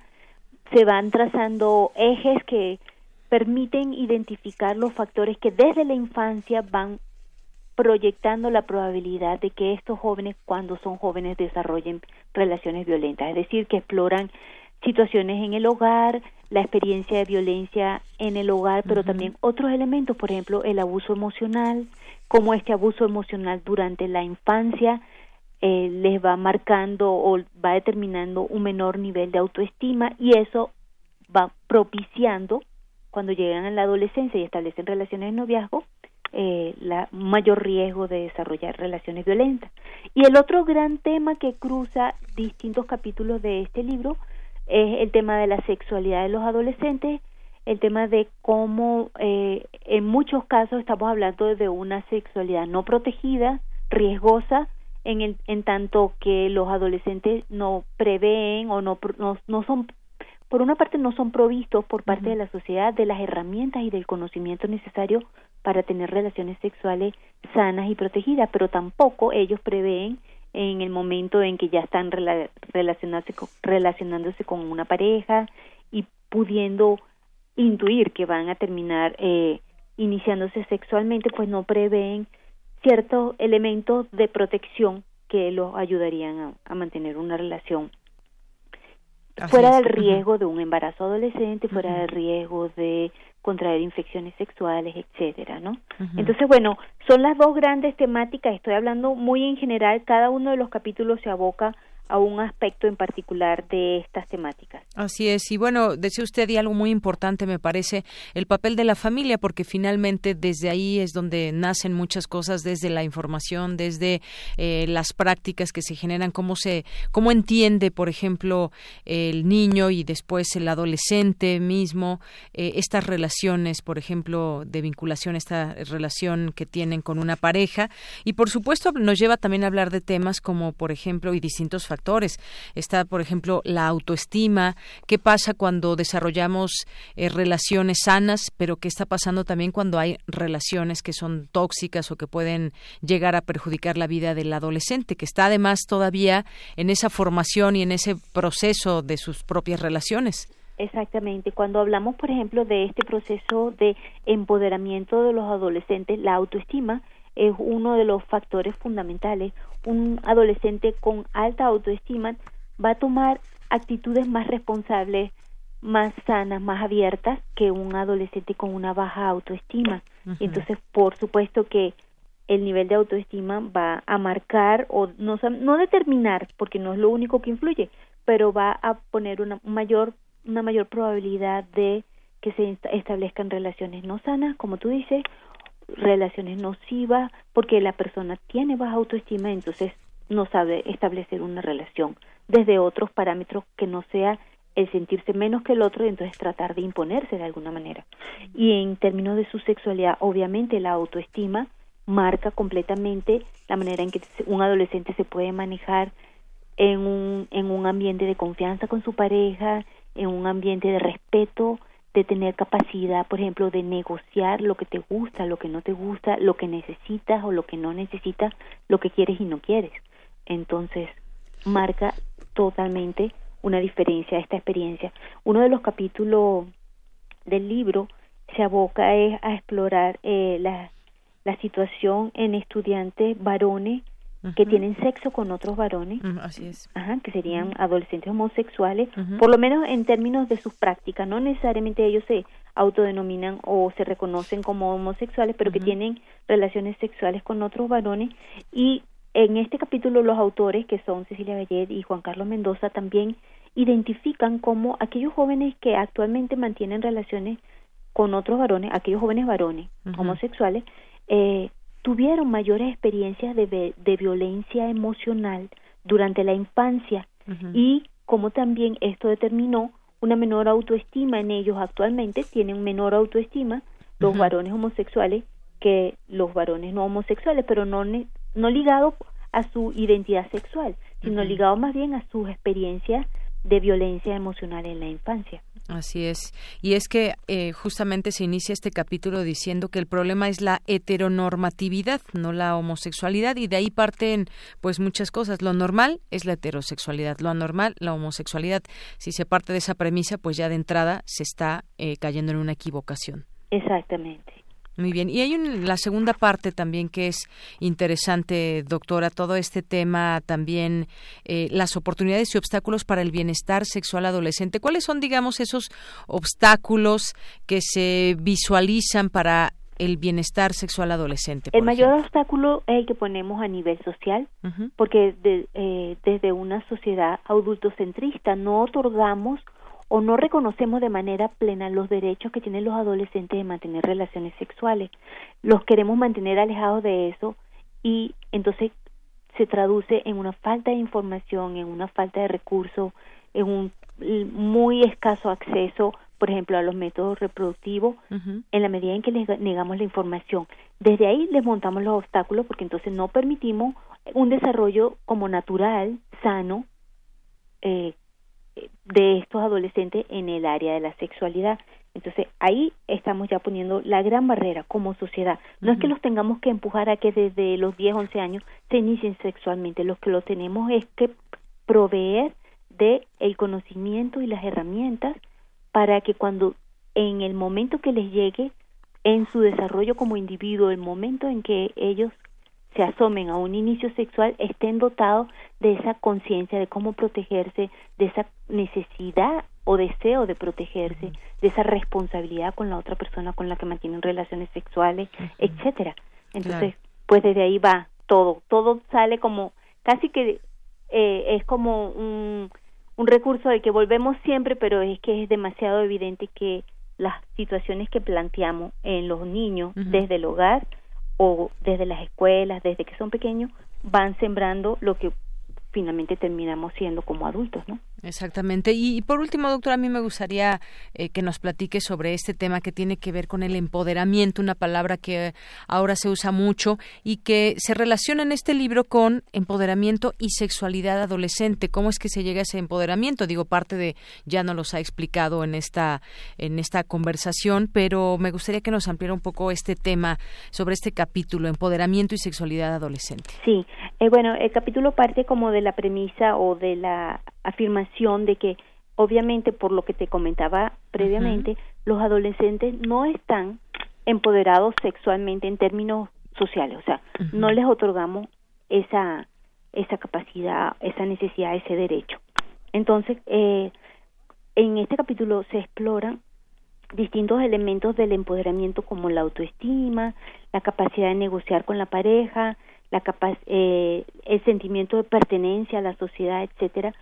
se van trazando ejes que permiten identificar los factores que desde la infancia van proyectando la probabilidad de que estos jóvenes cuando son jóvenes desarrollen relaciones violentas, es decir, que exploran situaciones en el hogar, la experiencia de violencia en el hogar, pero también otros elementos, por ejemplo, el abuso emocional, cómo este abuso emocional durante la infancia eh, les va marcando o va determinando un menor nivel de autoestima y eso va propiciando cuando llegan a la adolescencia y establecen relaciones de noviazgo eh, la mayor riesgo de desarrollar relaciones violentas. Y el otro gran tema que cruza distintos capítulos de este libro es el tema de la sexualidad de los adolescentes, el tema de cómo eh, en muchos casos estamos hablando de una sexualidad no protegida, riesgosa, en, el, en tanto que los adolescentes no prevén o no, no, no son, por una parte no son provistos por parte de la sociedad de las herramientas y del conocimiento necesario para tener relaciones sexuales sanas y protegidas, pero tampoco ellos prevén en el momento en que ya están relacionándose con, relacionándose con una pareja y pudiendo intuir que van a terminar eh, iniciándose sexualmente, pues no prevén ciertos elementos de protección que los ayudarían a, mantener una relación fuera del riesgo de un embarazo adolescente, fuera del riesgo de contraer infecciones sexuales, etcétera, ¿no? Entonces, bueno, son las dos grandes temáticas, estoy hablando muy en general, cada uno de los capítulos se aboca a un aspecto en particular de estas temáticas. Así es, y bueno, decía usted y algo muy importante me parece, el papel de la familia, porque finalmente desde ahí es donde nacen muchas cosas, desde la información, desde eh, las prácticas que se generan, cómo se, cómo entiende, por ejemplo, el niño y después el adolescente mismo eh, estas relaciones, por ejemplo, de vinculación, esta relación que tienen con una pareja, y por supuesto nos lleva también a hablar de temas como, por ejemplo, y distintos factores. Está, por ejemplo, la autoestima, qué pasa cuando desarrollamos eh, relaciones sanas, pero qué está pasando también cuando hay relaciones que son tóxicas o que pueden llegar a perjudicar la vida del adolescente, que está además todavía en esa formación y en ese proceso de sus propias relaciones. Exactamente. Cuando hablamos, por ejemplo, de este proceso de empoderamiento de los adolescentes, la autoestima es uno de los factores fundamentales. Un adolescente con alta autoestima va a tomar actitudes más responsables, más sanas, más abiertas que un adolescente con una baja autoestima. Entonces, por supuesto que el nivel de autoestima va a marcar o no, no determinar, porque no es lo único que influye, pero va a poner una mayor, una mayor probabilidad de que se establezcan relaciones no sanas, como tú dices, relaciones nocivas porque la persona tiene baja autoestima entonces no sabe establecer una relación desde otros parámetros que no sea el sentirse menos que el otro y entonces tratar de imponerse de alguna manera. Y en términos de su sexualidad, obviamente la autoestima marca completamente la manera en que un adolescente se puede manejar en un, en un ambiente de confianza con su pareja, en un ambiente de respeto, de tener capacidad, por ejemplo, de negociar lo que te gusta, lo que no te gusta, lo que necesitas o lo que no necesitas, lo que quieres y no quieres. Entonces, marca totalmente una diferencia esta experiencia. Uno de los capítulos del libro se aboca es a explorar eh, la, la situación en estudiantes varones que tienen sexo con otros varones, así es. Ajá, que serían adolescentes homosexuales, por lo menos en términos de sus prácticas, no necesariamente ellos se autodenominan o se reconocen como homosexuales, pero que tienen relaciones sexuales con otros varones. Y en este capítulo los autores, que son Cecilia Gallet y Juan Carlos Mendoza, también identifican como aquellos jóvenes que actualmente mantienen relaciones con otros varones, aquellos jóvenes varones homosexuales, eh, tuvieron mayores experiencias de, de violencia emocional durante la infancia y como también esto determinó una menor autoestima en ellos actualmente, tienen menor autoestima los varones homosexuales que los varones no homosexuales, pero no, no ligado a su identidad sexual, sino ligado más bien a sus experiencias de violencia emocional en la infancia. Así es. Y es que eh, justamente se inicia este capítulo diciendo que el problema es la heteronormatividad, no la homosexualidad, y de ahí parten pues muchas cosas. Lo normal es la heterosexualidad, lo anormal la homosexualidad. Si se parte de esa premisa, pues ya de entrada se está eh, cayendo en una equivocación. Exactamente. Muy bien. Y hay la segunda parte también que es interesante, doctora, todo este tema también, eh, las oportunidades y obstáculos para el bienestar sexual adolescente. ¿Cuáles son, digamos, esos obstáculos que se visualizan para el bienestar sexual adolescente? El mayor obstáculo es el que ponemos a nivel social, porque eh, desde una sociedad adultocentrista no otorgamos o no reconocemos de manera plena los derechos que tienen los adolescentes de mantener relaciones sexuales. Los queremos mantener alejados de eso y entonces se traduce en una falta de información, en una falta de recursos, en un muy escaso acceso, por ejemplo, a los métodos reproductivos, en la medida en que les negamos la información. Desde ahí les montamos los obstáculos porque entonces no permitimos un desarrollo como natural, sano, eh, de estos adolescentes en el área de la sexualidad. Entonces ahí estamos ya poniendo la gran barrera como sociedad. No es que los tengamos que empujar a que desde los 10, 11 años se inicien sexualmente, lo que lo tenemos es que proveer de el conocimiento y las herramientas para que cuando en el momento que les llegue en su desarrollo como individuo, el momento en que ellos se asomen a un inicio sexual estén dotados de esa conciencia de cómo protegerse, de esa necesidad o deseo de protegerse, de esa responsabilidad con la otra persona con la que mantienen relaciones sexuales, etcétera. Entonces, pues desde ahí va todo, todo sale como casi que eh, es como un, un recurso de que volvemos siempre, pero es que es demasiado evidente que las situaciones que planteamos en los niños desde el hogar o desde las escuelas, desde que son pequeños, van sembrando lo que finalmente terminamos siendo como adultos, ¿no? Exactamente. Y, por último, doctora, a mí me gustaría eh, que nos platique sobre este tema que tiene que ver con el empoderamiento, una palabra que ahora se usa mucho y que se relaciona en este libro con empoderamiento y sexualidad adolescente. ¿Cómo es que se llega a ese empoderamiento? Digo, parte de ya nos los ha explicado en esta en esta conversación, pero me gustaría que nos ampliara un poco este tema sobre este capítulo, empoderamiento y sexualidad adolescente. Sí, eh, bueno, el capítulo parte como de la premisa o de la afirmación de que obviamente por lo que te comentaba previamente, los adolescentes no están empoderados sexualmente en términos sociales, o sea, no les otorgamos esa esa capacidad, esa necesidad, ese derecho. Entonces, eh, en este capítulo se exploran distintos elementos del empoderamiento como la autoestima, la capacidad de negociar con la pareja, la eh, el sentimiento de pertenencia a la sociedad, etcétera,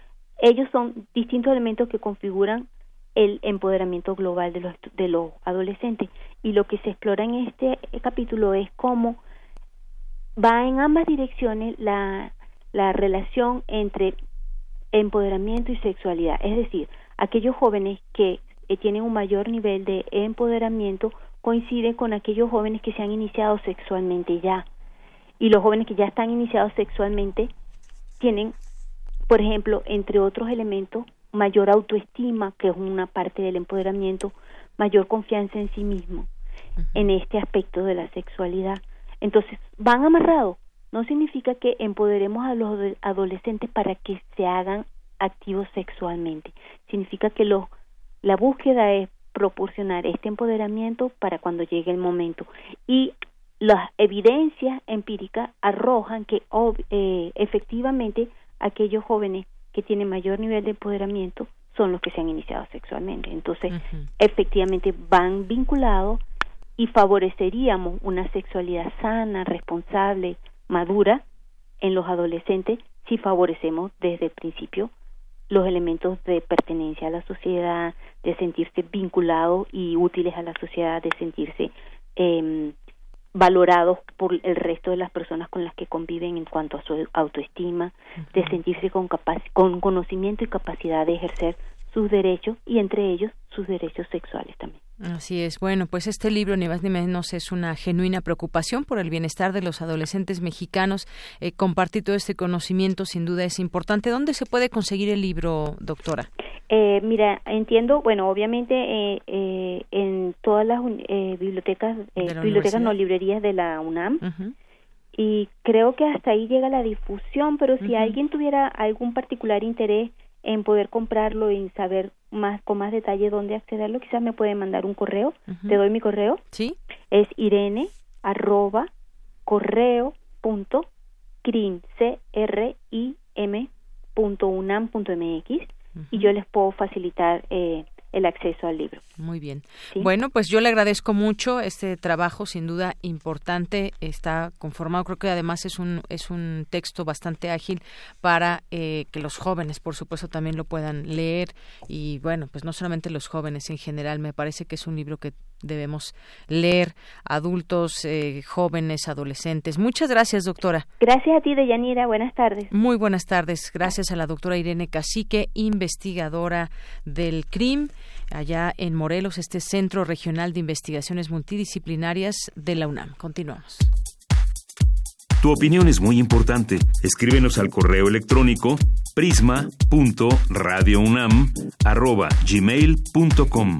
ellos son distintos elementos que configuran el empoderamiento global de los, de los adolescentes. Y lo que se explora en este capítulo es cómo va en ambas direcciones la, la relación entre empoderamiento y sexualidad. Es decir, aquellos jóvenes que eh, tienen un mayor nivel de empoderamiento coinciden con aquellos jóvenes que se han iniciado sexualmente ya. Y los jóvenes que ya están iniciados sexualmente tienen, por ejemplo, entre otros elementos, mayor autoestima, que es una parte del empoderamiento, mayor confianza en sí mismo en este aspecto de la sexualidad. Entonces, van amarrados. No significa que empoderemos a los adolescentes para que se hagan activos sexualmente. Significa que los, la búsqueda es proporcionar este empoderamiento para cuando llegue el momento. Y las evidencias empíricas arrojan que eh, efectivamente aquellos jóvenes que tienen mayor nivel de empoderamiento son los que se han iniciado sexualmente. Entonces, efectivamente van vinculados y favoreceríamos una sexualidad sana, responsable, madura en los adolescentes si favorecemos desde el principio los elementos de pertenencia a la sociedad, de sentirse vinculados y útiles a la sociedad, de sentirse eh, valorados por el resto de las personas con las que conviven en cuanto a su autoestima, de sentirse con, con conocimiento y capacidad de ejercer sus derechos y entre ellos sus derechos sexuales también. Así es. Bueno, pues este libro, ni más ni menos, es una genuina preocupación por el bienestar de los adolescentes mexicanos. Eh, compartir todo este conocimiento sin duda es importante. ¿Dónde se puede conseguir el libro, doctora? Eh, mira, entiendo, bueno, obviamente eh, eh en todas las eh, bibliotecas, bibliotecas no librerías de la UNAM. Y creo que hasta ahí llega la difusión, pero si alguien tuviera algún particular interés en poder comprarlo y saber más con más detalle dónde accederlo, quizás me puede mandar un correo. Te doy mi correo. Sí. Es irene arroba correo punto crim c r i m punto unam punto mx y yo les puedo facilitar eh, el acceso al libro. Muy bien. Bueno, pues yo le agradezco mucho este trabajo, sin duda importante. Está conformado, creo que además es un es un texto bastante ágil para eh, que los jóvenes, por supuesto, también lo puedan leer y bueno, pues no solamente los jóvenes en general. Me parece que es un libro que debemos leer adultos, eh, jóvenes, adolescentes. Muchas gracias, doctora. Gracias a ti, Deyanira. Buenas tardes. Muy buenas tardes. Gracias a la doctora Irene Cacique, investigadora del CRIM, allá en Morelos, este Centro Regional de Investigaciones Multidisciplinarias de la UNAM. Continuamos. Tu opinión es muy importante. Escríbenos al correo electrónico prisma.radiounam@gmail.com.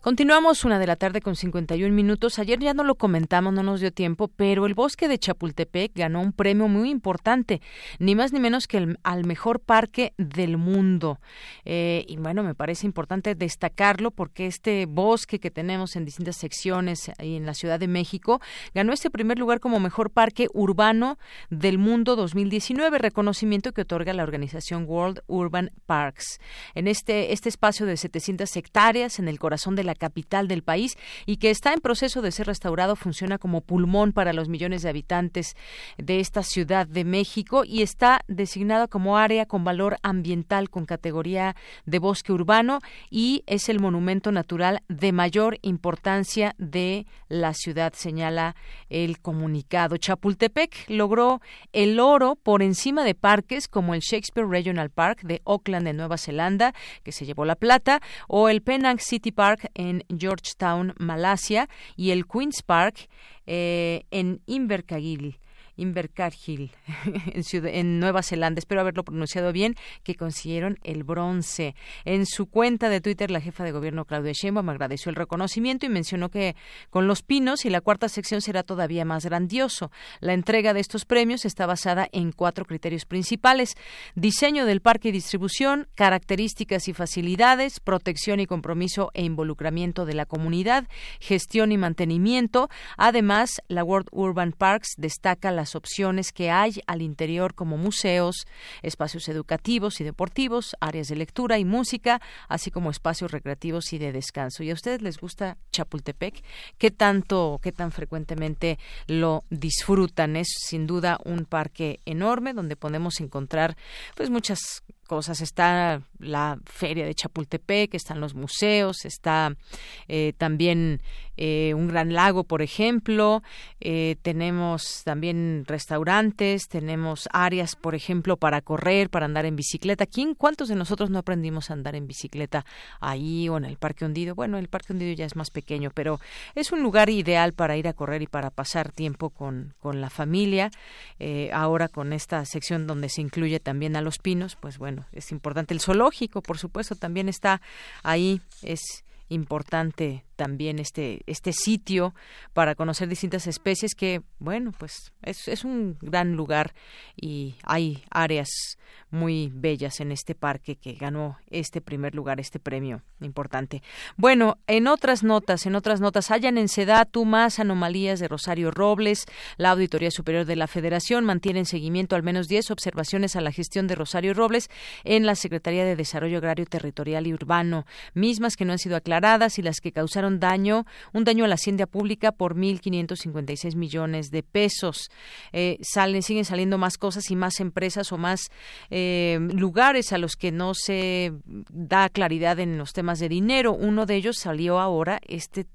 Continuamos una de la tarde con 51 minutos. Ayer ya no lo comentamos, no nos dio tiempo, pero el bosque de Chapultepec ganó un premio muy importante, ni más ni menos que el, al mejor parque del mundo. Eh, y bueno, me parece importante destacarlo porque este bosque que tenemos en distintas secciones ahí en la Ciudad de México ganó este primer lugar como mejor parque urbano del mundo 2019, reconocimiento que otorga la organización World Urban Parks. En este, este espacio de 700 hectáreas en el corazón de la capital del país y que está en proceso de ser restaurado, funciona como pulmón para los millones de habitantes de esta Ciudad de México y está designada como área con valor ambiental con categoría de bosque urbano y es el monumento natural de mayor importancia de la ciudad, señala el comunicado. Chapultepec logró el oro por encima de parques como el Shakespeare Regional Park de Auckland, de Nueva Zelanda, que se llevó la plata, o el Penang City Park en Georgetown, Malasia, y el Queen's Park eh, en Invercargill Invercargill, en, Nueva Zelanda, espero haberlo pronunciado bien, que consiguieron el bronce. En su cuenta de Twitter, la jefa de gobierno Claudia Sheinbaum agradeció el reconocimiento y mencionó que con los pinos y la cuarta sección será todavía más grandioso. La entrega de estos premios está basada en cuatro criterios principales: diseño del parque y distribución, características y facilidades, protección y compromiso e involucramiento de la comunidad, gestión y mantenimiento. Además, la World Urban Parks destaca la opciones que hay al interior como museos, espacios educativos y deportivos, áreas de lectura y música, así como espacios recreativos y de descanso. ¿Y a ustedes les gusta Chapultepec? ¿Qué tanto, qué tan frecuentemente lo disfrutan? Es sin duda un parque enorme donde podemos encontrar pues muchas cosas. Está la feria de Chapultepec, están los museos, está eh, también eh, un gran lago, por ejemplo, eh, tenemos también restaurantes, tenemos áreas, por ejemplo, para correr, para andar en bicicleta. ¿Quién, cuántos de nosotros no aprendimos a andar en bicicleta ahí o en el Parque Hundido? Bueno, el Parque Hundido ya es más pequeño, pero es un lugar ideal para ir a correr y para pasar tiempo con, con la familia. Eh, ahora con esta sección donde se incluye también a los pinos, pues bueno, es importante. El zoológico, por supuesto, también está ahí. Es importante también este, este sitio para conocer distintas especies que, bueno, pues es, es un gran lugar y hay áreas muy bellas en este parque que ganó este primer lugar, este premio importante. Bueno, en otras notas, en otras notas, hayan en Sedatu más anomalías de Rosario Robles. La Auditoría Superior de la Federación mantiene en seguimiento al menos 10 observaciones a la gestión de Rosario Robles en la Secretaría de Desarrollo Agrario Territorial y Urbano, mismas que no han sido aclaradas y las que causaron daño, un daño a la hacienda pública por 1.556 millones de pesos. Eh, salen, siguen saliendo más cosas y más empresas o más eh, lugares a los que no se da claridad en los temas de dinero. Uno de ellos salió ahora, este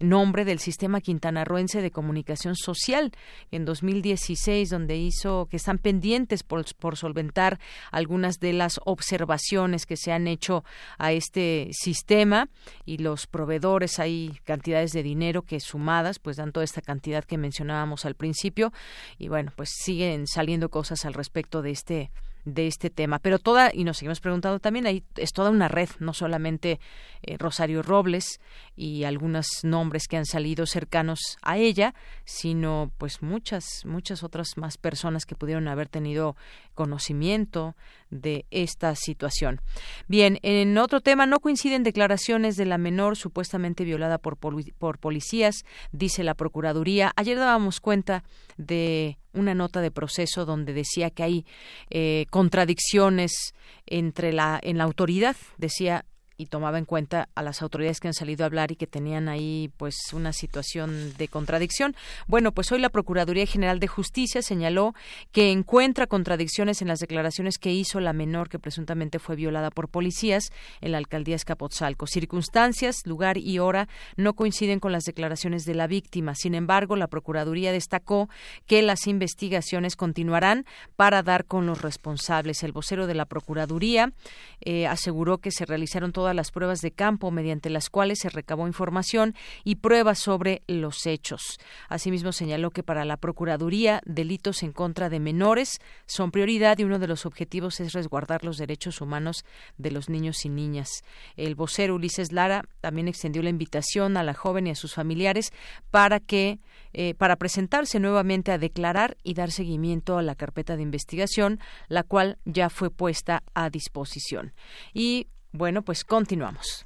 nombre del sistema quintanarroense de comunicación social en 2016, donde hizo que están pendientes por, por solventar algunas de las observaciones que se han hecho a este sistema y los proveedores. Hay cantidades de dinero que sumadas pues dan toda esta cantidad que mencionábamos al principio. Y bueno pues siguen saliendo cosas al respecto de este de este tema. Pero toda, y nos seguimos preguntando también, ahí es toda una red, no solamente eh, Rosario Robles y algunos nombres que han salido cercanos a ella, sino pues muchas, muchas otras más personas que pudieron haber tenido conocimiento de esta situación. Bien, en otro tema, no coinciden declaraciones de la menor supuestamente violada por, por policías, dice la Procuraduría. Ayer dábamos cuenta de una nota de proceso donde decía que hay eh, contradicciones entre la en la autoridad decía y tomaba en cuenta a las autoridades que han salido a hablar y que tenían ahí pues una situación de contradicción. Bueno, pues hoy la Procuraduría General de Justicia señaló que encuentra contradicciones en las declaraciones que hizo la menor que presuntamente fue violada por policías en la alcaldía Escapotzalco. Circunstancias, lugar y hora no coinciden con las declaraciones de la víctima. Sin embargo, la Procuraduría destacó que las investigaciones continuarán para dar con los responsables. El vocero de la Procuraduría eh, aseguró que se realizaron todos todas las pruebas de campo mediante las cuales se recabó información y pruebas sobre los hechos. Asimismo, señaló que para la Procuraduría, delitos en contra de menores son prioridad y uno de los objetivos es resguardar los derechos humanos de los niños y niñas. El vocero Ulises Lara también extendió la invitación a la joven y a sus familiares para que eh, para presentarse nuevamente a declarar y dar seguimiento a la carpeta de investigación, la cual ya fue puesta a disposición. Y bueno, pues continuamos.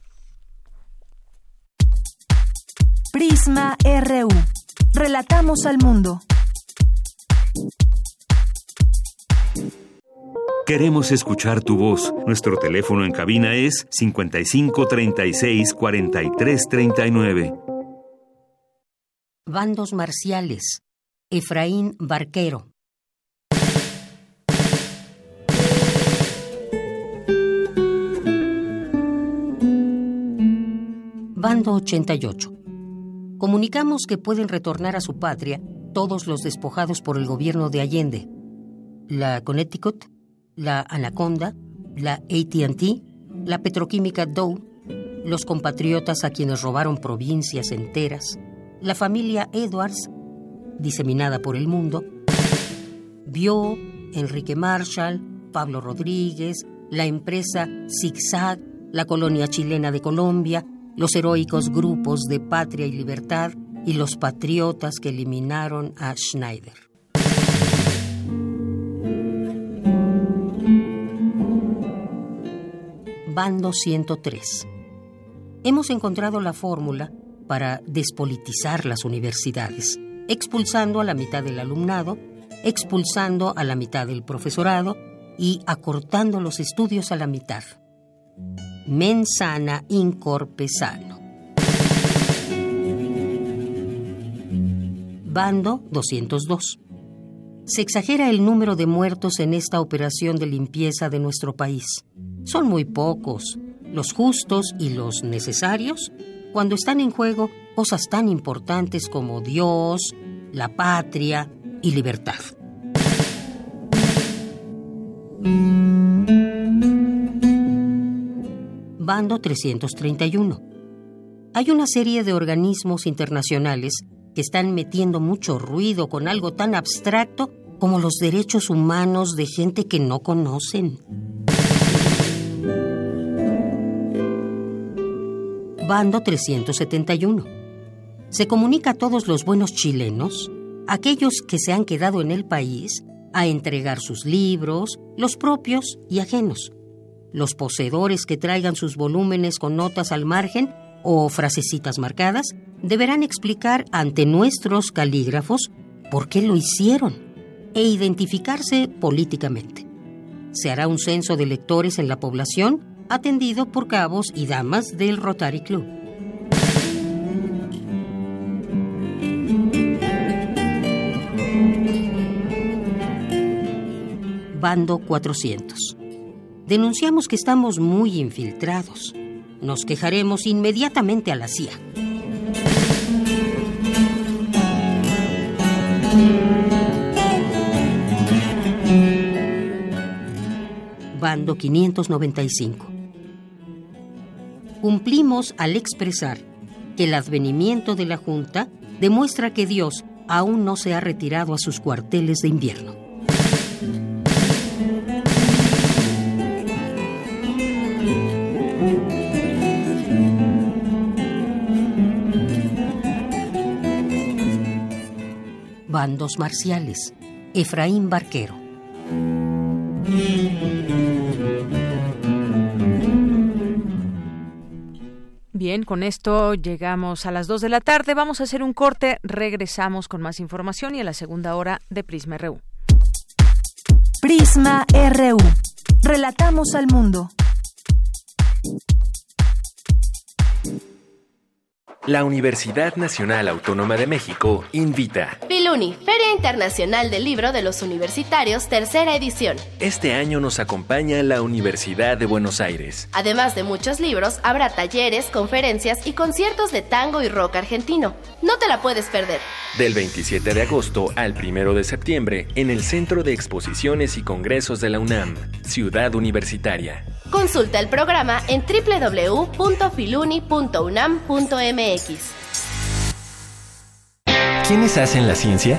Prisma RU. Relatamos al mundo. Queremos escuchar tu voz. Nuestro teléfono en cabina es 55 36 43 39. Bandos marciales. Efraín Barquero. Bando 88. Comunicamos que pueden retornar a su patria todos los despojados por el gobierno de Allende. La Connecticut, la Anaconda, la ATT, la petroquímica Dow, los compatriotas a quienes robaron provincias enteras, la familia Edwards, diseminada por el mundo, Vio, Enrique Marshall, Pablo Rodríguez, la empresa Zigzag, la colonia chilena de Colombia, los heroicos grupos de Patria y Libertad y los patriotas que eliminaron a Schneider. Bando 103. Hemos encontrado la fórmula para despolitizar las universidades, expulsando a la mitad del alumnado, expulsando a la mitad del profesorado y acortando los estudios a la mitad mensana sano. Bando 202. Se exagera el número de muertos en esta operación de limpieza de nuestro país. Son muy pocos, los justos y los necesarios, cuando están en juego cosas tan importantes como Dios, la patria y libertad. Bando 331. Hay una serie de organismos internacionales que están metiendo mucho ruido con algo tan abstracto como los derechos humanos de gente que no conocen. Bando 371. Se comunica a todos los buenos chilenos, aquellos que se han quedado en el país, a entregar sus libros, los propios y ajenos. Los poseedores que traigan sus volúmenes con notas al margen o frasecitas marcadas deberán explicar ante nuestros calígrafos por qué lo hicieron e identificarse políticamente. Se hará un censo de lectores en la población atendido por cabos y damas del Rotary Club. Bando 400. Denunciamos que estamos muy infiltrados. Nos quejaremos inmediatamente a la CIA. Bando 595. Cumplimos al expresar que el advenimiento de la Junta demuestra que Dios aún no se ha retirado a sus cuarteles de invierno. Bandos marciales. Efraín Barquero. Bien, con esto llegamos a las 2 de la tarde. Vamos a hacer un corte. Regresamos con más información y a la segunda hora de Prisma RU. Prisma RU. Relatamos al mundo. La Universidad Nacional Autónoma de México invita. Filuni, Feria Internacional del Libro de los Universitarios, tercera edición. Este año nos acompaña la Universidad de Buenos Aires. Además de muchos libros, habrá talleres, conferencias y conciertos de tango y rock argentino. No te la puedes perder. Del 27 de agosto al 1 de septiembre en el Centro de Exposiciones y Congresos de la UNAM, Ciudad Universitaria. Consulta el programa en www.filuni.unam.mx. ¿Quiénes hacen la ciencia?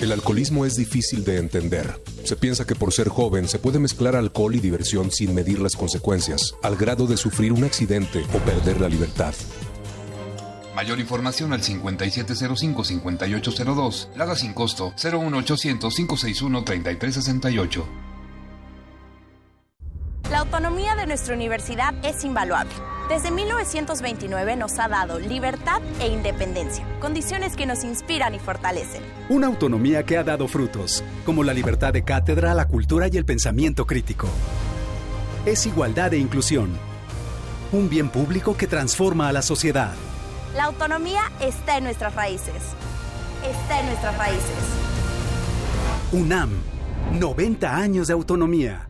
El alcoholismo es difícil de entender. Se piensa que por ser joven se puede mezclar alcohol y diversión sin medir las consecuencias, al grado de sufrir un accidente o perder la libertad. Mayor información al 5705-5802, Lada sin costo 01800-561-3368. La autonomía de nuestra universidad es invaluable. Desde 1929 nos ha dado libertad e independencia, condiciones que nos inspiran y fortalecen. Una autonomía que ha dado frutos, como la libertad de cátedra, la cultura y el pensamiento crítico. Es igualdad e inclusión. Un bien público que transforma a la sociedad. La autonomía está en nuestras raíces. Está en nuestras raíces. UNAM, 90 años de autonomía.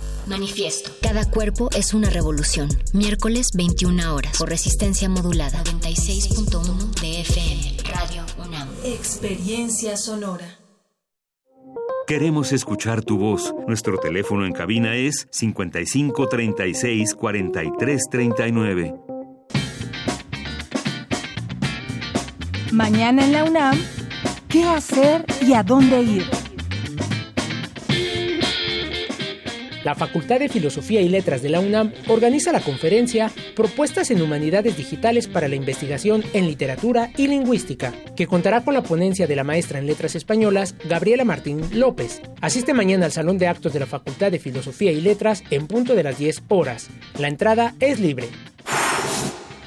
Manifiesto. Cada cuerpo es una revolución. Miércoles 21 horas. Por resistencia modulada. 96.1 de FM. Radio UNAM. Experiencia sonora. Queremos escuchar tu voz. Nuestro teléfono en cabina es 55 36 43 39. Mañana en la UNAM, ¿qué hacer y a dónde ir? La Facultad de Filosofía y Letras de la UNAM organiza la conferencia Propuestas en Humanidades Digitales para la Investigación en Literatura y Lingüística, que contará con la ponencia de la maestra en Letras Españolas, Gabriela Martín López. Asiste mañana al Salón de Actos de la Facultad de Filosofía y Letras en punto de las 10 horas. La entrada es libre.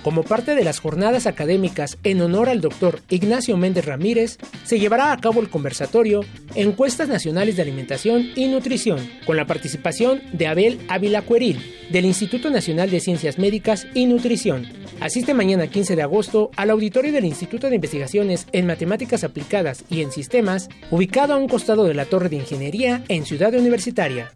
Como parte de las jornadas académicas en honor al doctor Ignacio Méndez Ramírez, se llevará a cabo el conversatorio Encuestas Nacionales de Alimentación y Nutrición, con la participación de Abel Ávila Cueril, del Instituto Nacional de Ciencias Médicas y Nutrición. Asiste mañana 15 de agosto al auditorio del Instituto de Investigaciones en Matemáticas Aplicadas y en Sistemas, ubicado a un costado de la Torre de Ingeniería en Ciudad Universitaria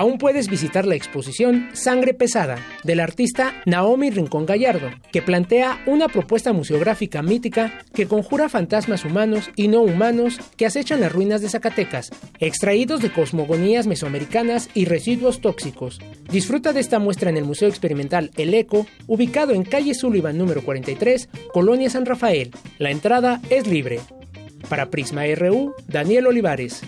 aún puedes visitar la exposición Sangre Pesada del artista Naomi Rincón Gallardo, que plantea una propuesta museográfica mítica que conjura fantasmas humanos y no humanos que acechan las ruinas de Zacatecas, extraídos de cosmogonías mesoamericanas y residuos tóxicos. Disfruta de esta muestra en el Museo Experimental El Eco, ubicado en calle Sullivan número 43, Colonia San Rafael. La entrada es libre. Para Prisma RU, Daniel Olivares.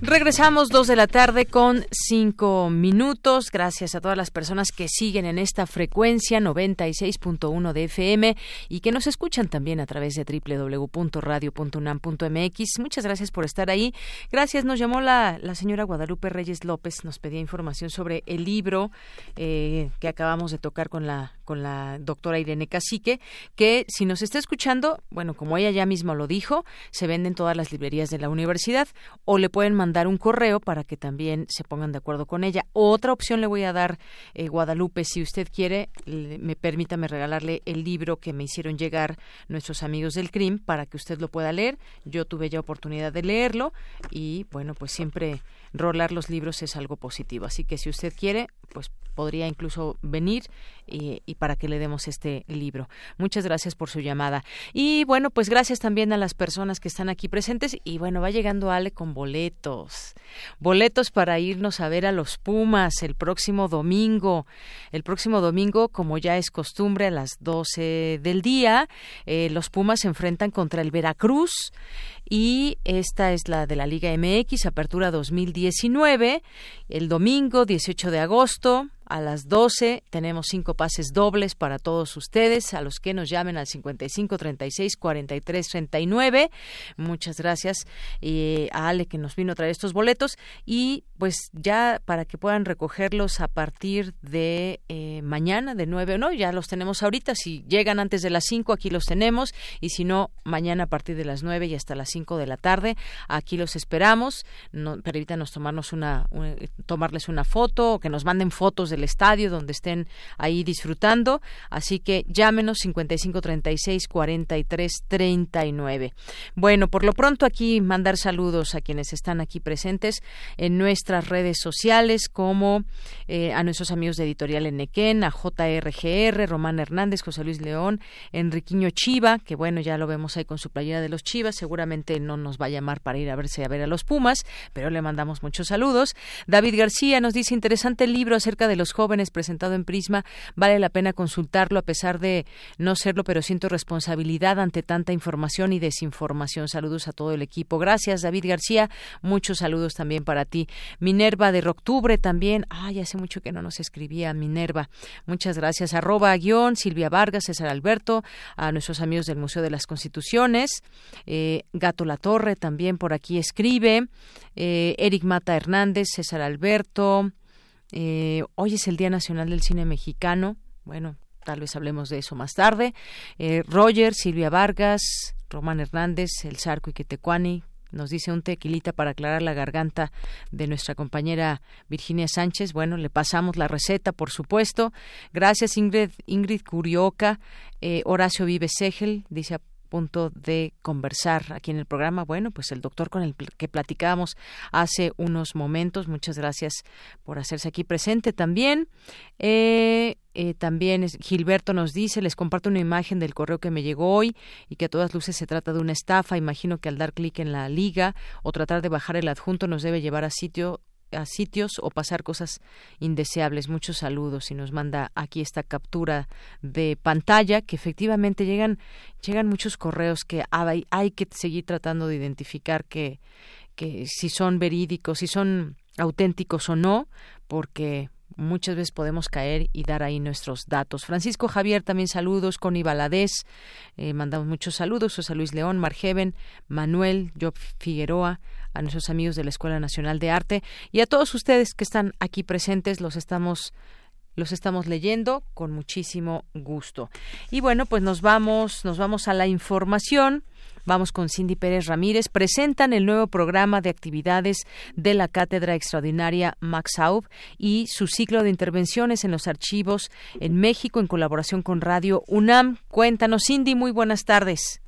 Regresamos dos de la tarde con cinco minutos. Gracias a todas las personas que siguen en esta frecuencia 96.1 de FM y que nos escuchan también a través de www.radio.unam.mx. Muchas gracias por estar ahí. Gracias. Nos llamó la, la señora Guadalupe Reyes López. Nos pedía información sobre el libro eh, que acabamos de tocar con la con la doctora Irene Cacique, que si nos está escuchando, bueno, como ella ya misma lo dijo, se venden todas las librerías de la universidad o le pueden mandar un correo para que también se pongan de acuerdo con ella. Otra opción le voy a dar, eh, Guadalupe, si usted quiere, me permítame regalarle el libro que me hicieron llegar nuestros amigos del CRIM para que usted lo pueda leer. Yo tuve ya oportunidad de leerlo y, bueno, pues siempre rolar los libros es algo positivo. Así que si usted quiere, pues podría incluso venir y, para que le demos este libro. Muchas gracias por su llamada. Y bueno, pues gracias también a las personas que están aquí presentes. Y bueno, va llegando Ale con boletos. Boletos para irnos a ver a los Pumas el próximo domingo. El próximo domingo, como ya es costumbre, a las 12 del día, eh, los Pumas se enfrentan contra el Veracruz y esta es la de la Liga MX, Apertura 2019, el domingo 18 de agosto a las 12 tenemos cinco pases dobles para todos ustedes, a los que nos llamen al 55 36 43 39. Muchas gracias eh, a Ale que nos vino a traer estos boletos y pues ya para que puedan recogerlos a partir de eh, mañana de 9 o no, ya los tenemos ahorita. Si llegan antes de las 5, aquí los tenemos y si no, mañana a partir de las 9 y hasta las 5 de la tarde, aquí los esperamos. No, permítanos tomarnos una, tomarles una foto o que nos manden fotos del estadio donde estén ahí disfrutando. Así que llámenos 55 36 43 39. Bueno, por lo pronto aquí mandar saludos a quienes están aquí presentes en nuestras redes sociales, como eh, a nuestros amigos de Editorial Enequén, a JRGR, Román Hernández, José Luis León, Enriquiño Chiva, que bueno, ya lo vemos ahí con su playera de los Chivas, seguramente no nos va a llamar para ir a verse a ver a los Pumas, pero le mandamos muchos saludos. David García nos dice interesante libro acerca de los jóvenes presentado en Prisma. Vale la pena consultarlo a pesar de no serlo, pero siento responsabilidad ante tanta información y desinformación. Saludos a todo el equipo. Gracias, David García. Muchos saludos también para ti. Minerva de Octubre también. Ay, hace mucho que no nos escribía Minerva. Muchas gracias. Arroba guion, Silvia Vargas, César Alberto, a nuestros amigos del Museo de las Constituciones. Eh, Gato La Torre también por aquí escribe. Eh, Eric Mata Hernández, César Alberto. Eh, hoy es el Día Nacional del Cine Mexicano. Bueno, tal vez hablemos de eso más tarde. Eh, Roger, Silvia Vargas, Román Hernández, El Sarco y Quetecuani, nos dice un tequilita para aclarar la garganta de nuestra compañera Virginia Sánchez. Bueno, le pasamos la receta, por supuesto. Gracias, Ingrid, Ingrid Curioca. Eh, Horacio Vive Segel dice punto de conversar aquí en el programa. Bueno, pues el doctor con el que platicábamos hace unos momentos. Muchas gracias por hacerse aquí presente también. Eh, eh, también Gilberto nos dice, les comparto una imagen del correo que me llegó hoy y que a todas luces se trata de una estafa. Imagino que al dar clic en la liga o tratar de bajar el adjunto nos debe llevar a sitio a sitios o pasar cosas indeseables. Muchos saludos y nos manda aquí esta captura de pantalla que efectivamente llegan llegan muchos correos que hay, hay que seguir tratando de identificar que que si son verídicos, si son auténticos o no, porque muchas veces podemos caer y dar ahí nuestros datos. Francisco Javier, también saludos. con Valadez, eh, mandamos muchos saludos. José Luis León, Margeven, Manuel, Job Figueroa, a nuestros amigos de la Escuela Nacional de Arte y a todos ustedes que están aquí presentes. Los estamos los estamos leyendo con muchísimo gusto. Y bueno, pues nos vamos, nos vamos a la información. Vamos con Cindy Pérez Ramírez. Presentan el nuevo programa de actividades de la Cátedra Extraordinaria Max Aub y su ciclo de intervenciones en los archivos en México en colaboración con Radio UNAM. Cuéntanos, Cindy, muy buenas tardes.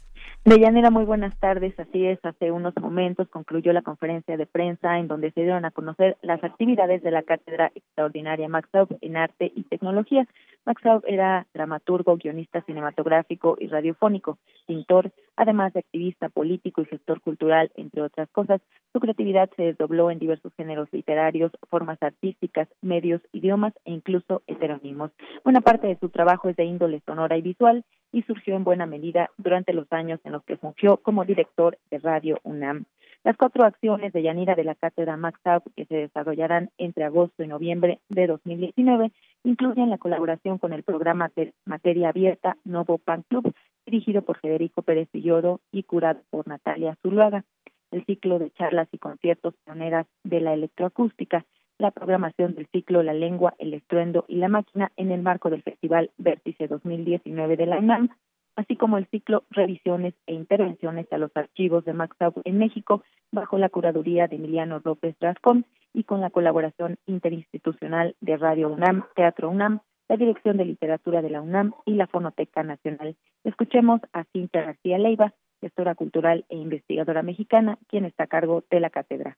Deyanira, muy buenas tardes. Así es, hace unos momentos concluyó la conferencia de prensa en donde se dieron a conocer las actividades de la Cátedra Extraordinaria Max en Arte y Tecnología. Max era dramaturgo, guionista cinematográfico y radiofónico, pintor, además de activista político y gestor cultural, entre otras cosas. Su creatividad se desdobló en diversos géneros literarios, formas artísticas, medios, idiomas e incluso heterónimos. Buena parte de su trabajo es de índole sonora y visual y surgió en buena medida durante los años en los que fungió como director de Radio UNAM. Las cuatro acciones de Yanira de la Cátedra Max que se desarrollarán entre agosto y noviembre de 2019 incluyen la colaboración con el programa de Materia Abierta Novo Pan Club, dirigido por Federico Pérez Villoro y curado por Natalia Zuluaga, el ciclo de charlas y conciertos pioneras de la electroacústica, la programación del ciclo La Lengua, el Estruendo y la Máquina en el marco del Festival Vértice 2019 de la UNAM, así como el ciclo Revisiones e Intervenciones a los Archivos de Max en México, bajo la curaduría de Emiliano López Rascón y con la colaboración interinstitucional de Radio UNAM, Teatro UNAM, la Dirección de Literatura de la UNAM y la Fonoteca Nacional. Escuchemos a Cintia García Leiva, gestora cultural e investigadora mexicana, quien está a cargo de la cátedra.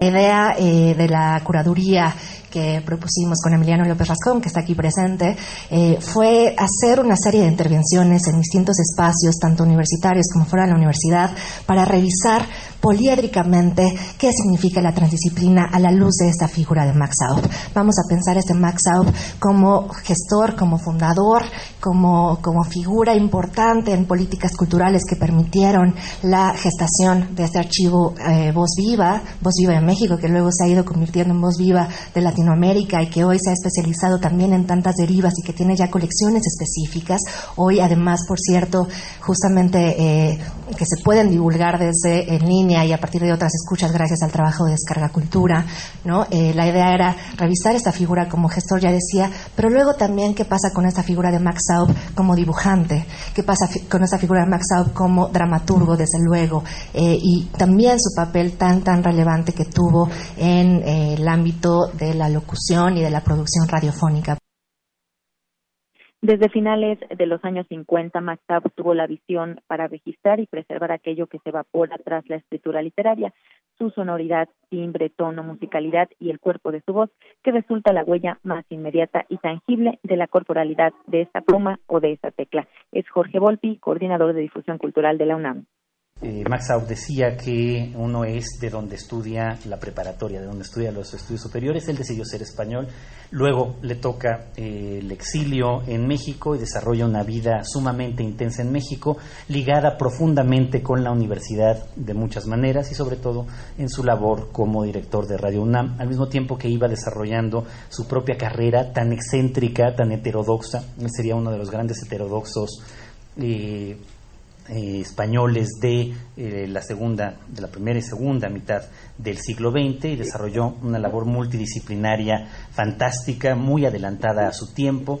La idea eh, de la curaduría que propusimos con Emiliano López Rascón, que está aquí presente, eh, fue hacer una serie de intervenciones en distintos espacios, tanto universitarios como fuera de la universidad, para revisar poliédricamente qué significa la transdisciplina a la luz de esta figura de Max Aub. Vamos a pensar este Max Aub como gestor, como fundador, como, como figura importante en políticas culturales que permitieron la gestación de este archivo eh, Voz Viva, Voz Viva de México, que luego se ha ido convirtiendo en Voz Viva de Latinoamérica y que hoy se ha especializado también en tantas derivas y que tiene ya colecciones específicas. Hoy, además, por cierto, justamente eh, que se pueden divulgar desde en línea y a partir de otras escuchas gracias al trabajo de Descarga Cultura. ¿no? Eh, la idea era revisar esta figura como gestor, ya decía, pero luego también qué pasa con esta figura de Max Aub como dibujante, qué pasa con esta figura de Max Aub como dramaturgo, desde luego, eh, y también su papel tan, tan relevante que tuvo en eh, el ámbito de la locución y de la producción radiofónica. Desde finales de los años 50, Maxtab tuvo la visión para registrar y preservar aquello que se evapora tras la escritura literaria, su sonoridad, timbre, tono, musicalidad y el cuerpo de su voz, que resulta la huella más inmediata y tangible de la corporalidad de esta pluma o de esta tecla. Es Jorge Volpi, coordinador de difusión cultural de la UNAM. Eh, Max Out decía que uno es de donde estudia la preparatoria, de donde estudia los estudios superiores. Él decidió ser español. Luego le toca eh, el exilio en México y desarrolla una vida sumamente intensa en México, ligada profundamente con la universidad de muchas maneras y sobre todo en su labor como director de Radio UNAM, al mismo tiempo que iba desarrollando su propia carrera tan excéntrica, tan heterodoxa. Él sería uno de los grandes heterodoxos. Eh, eh, españoles de eh, la segunda, de la primera y segunda mitad del siglo XX y desarrolló una labor multidisciplinaria fantástica, muy adelantada a su tiempo.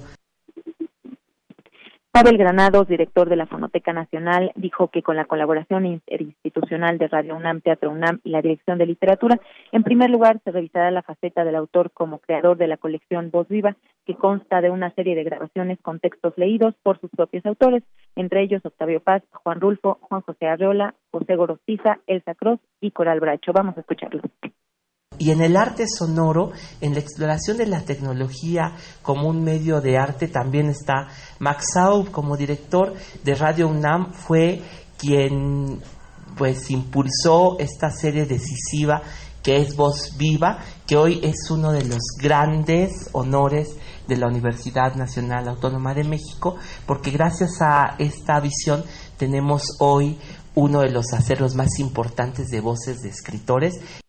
Pavel Granados, director de la Fonoteca Nacional, dijo que con la colaboración interinstitucional de Radio UNAM, Teatro UNAM y la Dirección de Literatura, en primer lugar se revisará la faceta del autor como creador de la colección Voz Viva, que consta de una serie de grabaciones con textos leídos por sus propios autores, entre ellos Octavio Paz, Juan Rulfo, Juan José Arreola, José Gorostiza, Elsa Cross y Coral Bracho. Vamos a escucharlo. Y en el arte sonoro, en la exploración de la tecnología como un medio de arte, también está Max Saub como director de Radio UNAM, fue quien pues impulsó esta serie decisiva que es Voz Viva, que hoy es uno de los grandes honores de la Universidad Nacional Autónoma de México, porque gracias a esta visión tenemos hoy uno de los acerros más importantes de voces de escritores.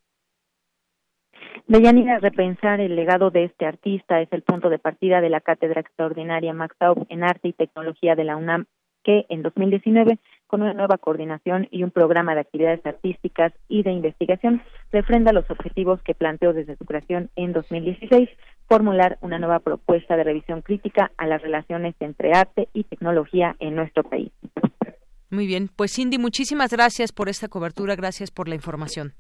Deyanira, repensar el legado de este artista es el punto de partida de la Cátedra Extraordinaria Max Taub en Arte y Tecnología de la UNAM, que en 2019, con una nueva coordinación y un programa de actividades artísticas y de investigación, refrenda los objetivos que planteó desde su creación en 2016, formular una nueva propuesta de revisión crítica a las relaciones entre arte y tecnología en nuestro país. Muy bien, pues Cindy, muchísimas gracias por esta cobertura, gracias por la información.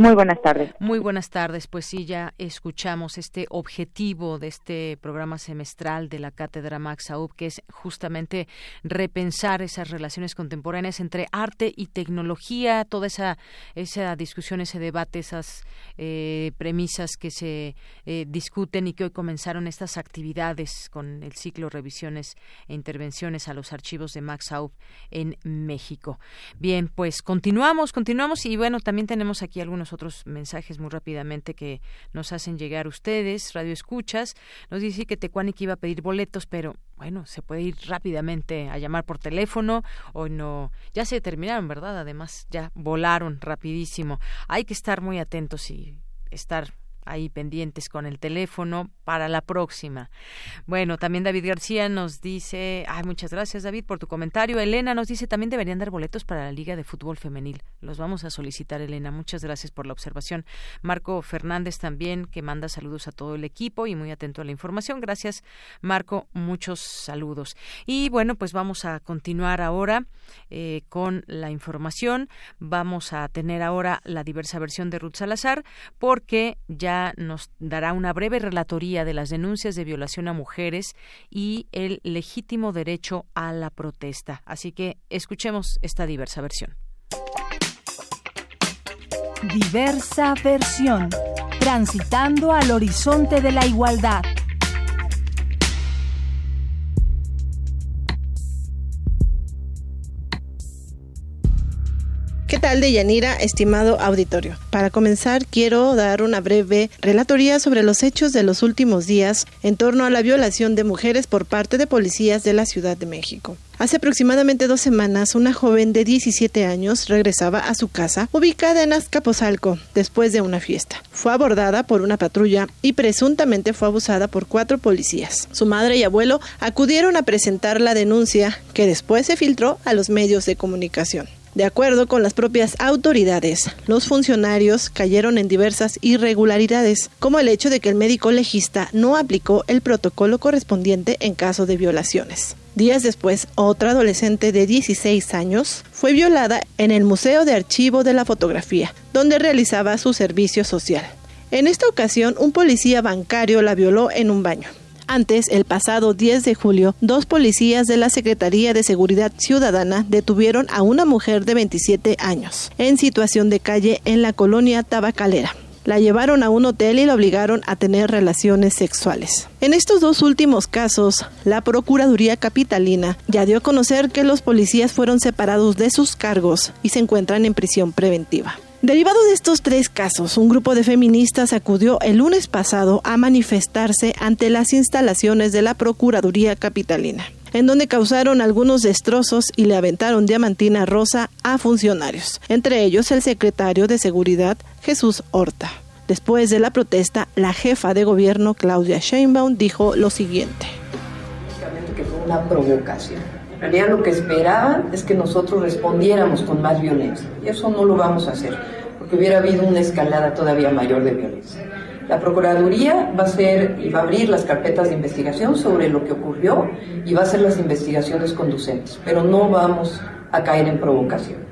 Muy buenas tardes. Muy buenas tardes. Pues sí, ya escuchamos este objetivo de este programa semestral de la Cátedra Max Aub, que es justamente repensar esas relaciones contemporáneas entre arte y tecnología, toda esa, esa discusión, ese debate, esas eh, premisas que se eh, discuten y que hoy comenzaron estas actividades con el ciclo revisiones e intervenciones a los archivos de Max Aub en México. Bien, pues continuamos, continuamos y bueno, también tenemos aquí algunos otros mensajes muy rápidamente que nos hacen llegar ustedes, Radio Escuchas. Nos dice que Tecuani que iba a pedir boletos, pero bueno, se puede ir rápidamente a llamar por teléfono o no. Ya se terminaron, ¿verdad? Además, ya volaron rapidísimo. Hay que estar muy atentos y estar ahí pendientes con el teléfono para la próxima. Bueno, también David García nos dice, ay, muchas gracias David por tu comentario. Elena nos dice, también deberían dar boletos para la Liga de Fútbol Femenil. Los vamos a solicitar, Elena. Muchas gracias por la observación. Marco Fernández también, que manda saludos a todo el equipo y muy atento a la información. Gracias, Marco. Muchos saludos. Y bueno, pues vamos a continuar ahora eh, con la información. Vamos a tener ahora la diversa versión de Ruth Salazar, porque ya nos dará una breve relatoría de las denuncias de violación a mujeres y el legítimo derecho a la protesta. Así que escuchemos esta diversa versión. Diversa versión. Transitando al horizonte de la igualdad. ¿Qué tal, Deyanira, estimado auditorio? Para comenzar, quiero dar una breve relatoría sobre los hechos de los últimos días en torno a la violación de mujeres por parte de policías de la Ciudad de México. Hace aproximadamente dos semanas, una joven de 17 años regresaba a su casa, ubicada en Azcapotzalco, después de una fiesta. Fue abordada por una patrulla y presuntamente fue abusada por cuatro policías. Su madre y abuelo acudieron a presentar la denuncia, que después se filtró a los medios de comunicación. De acuerdo con las propias autoridades, los funcionarios cayeron en diversas irregularidades, como el hecho de que el médico legista no aplicó el protocolo correspondiente en caso de violaciones. Días después, otra adolescente de 16 años fue violada en el Museo de Archivo de la Fotografía, donde realizaba su servicio social. En esta ocasión, un policía bancario la violó en un baño. Antes, el pasado 10 de julio, dos policías de la Secretaría de Seguridad Ciudadana detuvieron a una mujer de 27 años en situación de calle en la colonia Tabacalera. La llevaron a un hotel y la obligaron a tener relaciones sexuales. En estos dos últimos casos, la Procuraduría Capitalina ya dio a conocer que los policías fueron separados de sus cargos y se encuentran en prisión preventiva. Derivado de estos tres casos, un grupo de feministas acudió el lunes pasado a manifestarse ante las instalaciones de la Procuraduría Capitalina, en donde causaron algunos destrozos y le aventaron diamantina rosa a funcionarios, entre ellos el secretario de Seguridad Jesús Horta. Después de la protesta, la jefa de gobierno Claudia Sheinbaum dijo lo siguiente. que fue una provocación en realidad lo que esperaban es que nosotros respondiéramos con más violencia y eso no lo vamos a hacer porque hubiera habido una escalada todavía mayor de violencia. La Procuraduría va a ser y va a abrir las carpetas de investigación sobre lo que ocurrió y va a hacer las investigaciones conducentes, pero no vamos a caer en provocaciones.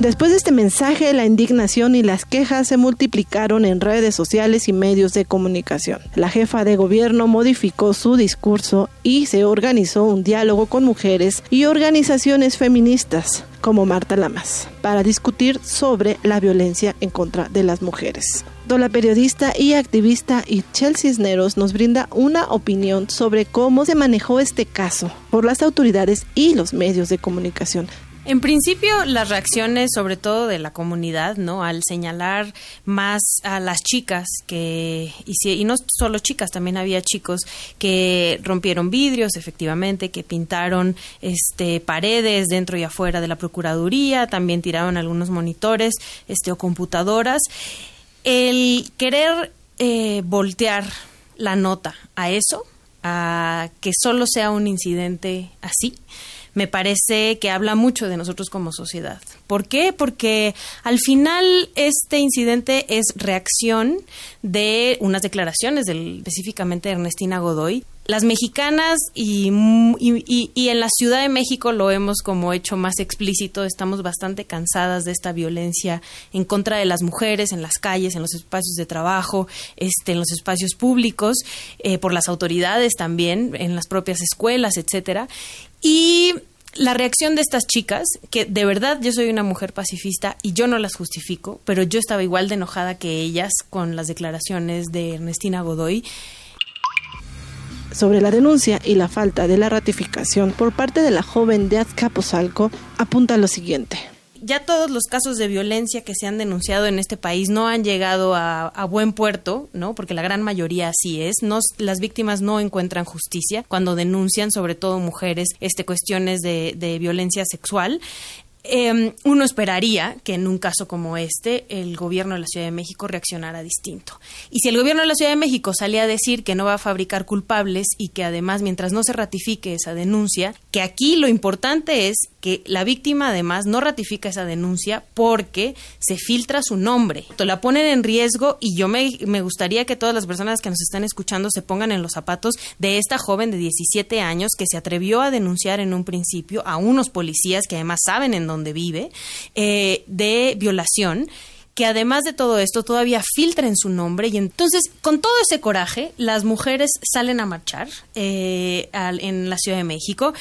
Después de este mensaje, la indignación y las quejas se multiplicaron en redes sociales y medios de comunicación. La jefa de gobierno modificó su discurso y se organizó un diálogo con mujeres y organizaciones feministas como Marta Lamas para discutir sobre la violencia en contra de las mujeres. La periodista y activista Itchel Cisneros nos brinda una opinión sobre cómo se manejó este caso por las autoridades y los medios de comunicación. En principio, las reacciones, sobre todo de la comunidad, ¿no? Al señalar más a las chicas que, y, y no solo chicas, también había chicos que rompieron vidrios, efectivamente, que pintaron este, paredes dentro y afuera de la Procuraduría, también tiraron algunos monitores este, o computadoras. El querer eh, voltear la nota a eso, a que solo sea un incidente así, me parece que habla mucho de nosotros como sociedad. ¿Por qué? Porque al final este incidente es reacción de unas declaraciones del, específicamente de Ernestina Godoy. Las mexicanas y, y, en la Ciudad de México lo hemos como hecho más explícito, estamos bastante cansadas de esta violencia en contra de las mujeres en las calles, en los espacios de trabajo, este, en los espacios públicos, eh, por las autoridades también, en las propias escuelas, etcétera. Y la reacción de estas chicas, que de verdad yo soy una mujer pacifista y yo no las justifico, pero yo estaba igual de enojada que ellas con las declaraciones de Ernestina Godoy. Sobre la denuncia y la falta de la ratificación por parte de la joven de Azcapotzalco, apunta lo siguiente ya todos los casos de violencia que se han denunciado en este país no han llegado a, buen puerto, ¿no? Porque la gran mayoría así es. No, las víctimas no encuentran justicia cuando denuncian, sobre todo mujeres, este, cuestiones de, de violencia sexual. Em, uno esperaría que en un caso como este el gobierno de la Ciudad de México reaccionara distinto. Y si el gobierno de la Ciudad de México salía a decir que no va a fabricar culpables y que además mientras no se ratifique esa denuncia, que aquí lo importante es que la víctima además no ratifica esa denuncia porque se filtra su nombre. La ponen en riesgo y yo me, me, gustaría que todas las personas que nos están escuchando se pongan en los zapatos de esta joven de 17 años que se atrevió a denunciar en un principio a unos policías que además saben en dónde vive eh, de violación que además de todo esto todavía filtra en su nombre. Y entonces con todo ese coraje las mujeres salen a marchar eh, en la Ciudad de México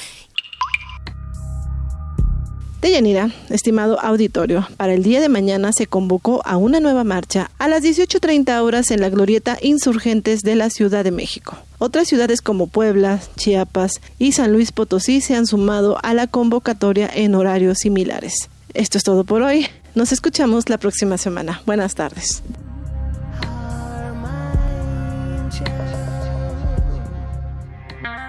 Deyanira, estimado auditorio, para el día de mañana se convocó a una nueva marcha a las 18.30 horas en la glorieta Insurgentes de la Ciudad de México. Otras ciudades como Puebla, Chiapas y San Luis Potosí se han sumado a la convocatoria en horarios similares. Esto es todo por hoy. Nos escuchamos la próxima semana. Buenas tardes.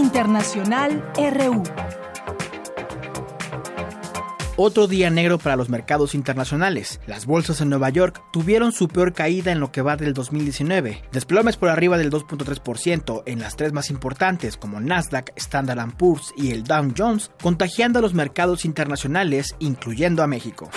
Internacional RU. Otro día negro para los mercados internacionales. Las bolsas en Nueva York tuvieron su peor caída en lo que va del 2019. Desplomes por arriba del 2.3% en las tres más importantes como Nasdaq, Standard Poor's y el Dow Jones, contagiando a los mercados internacionales, incluyendo a México.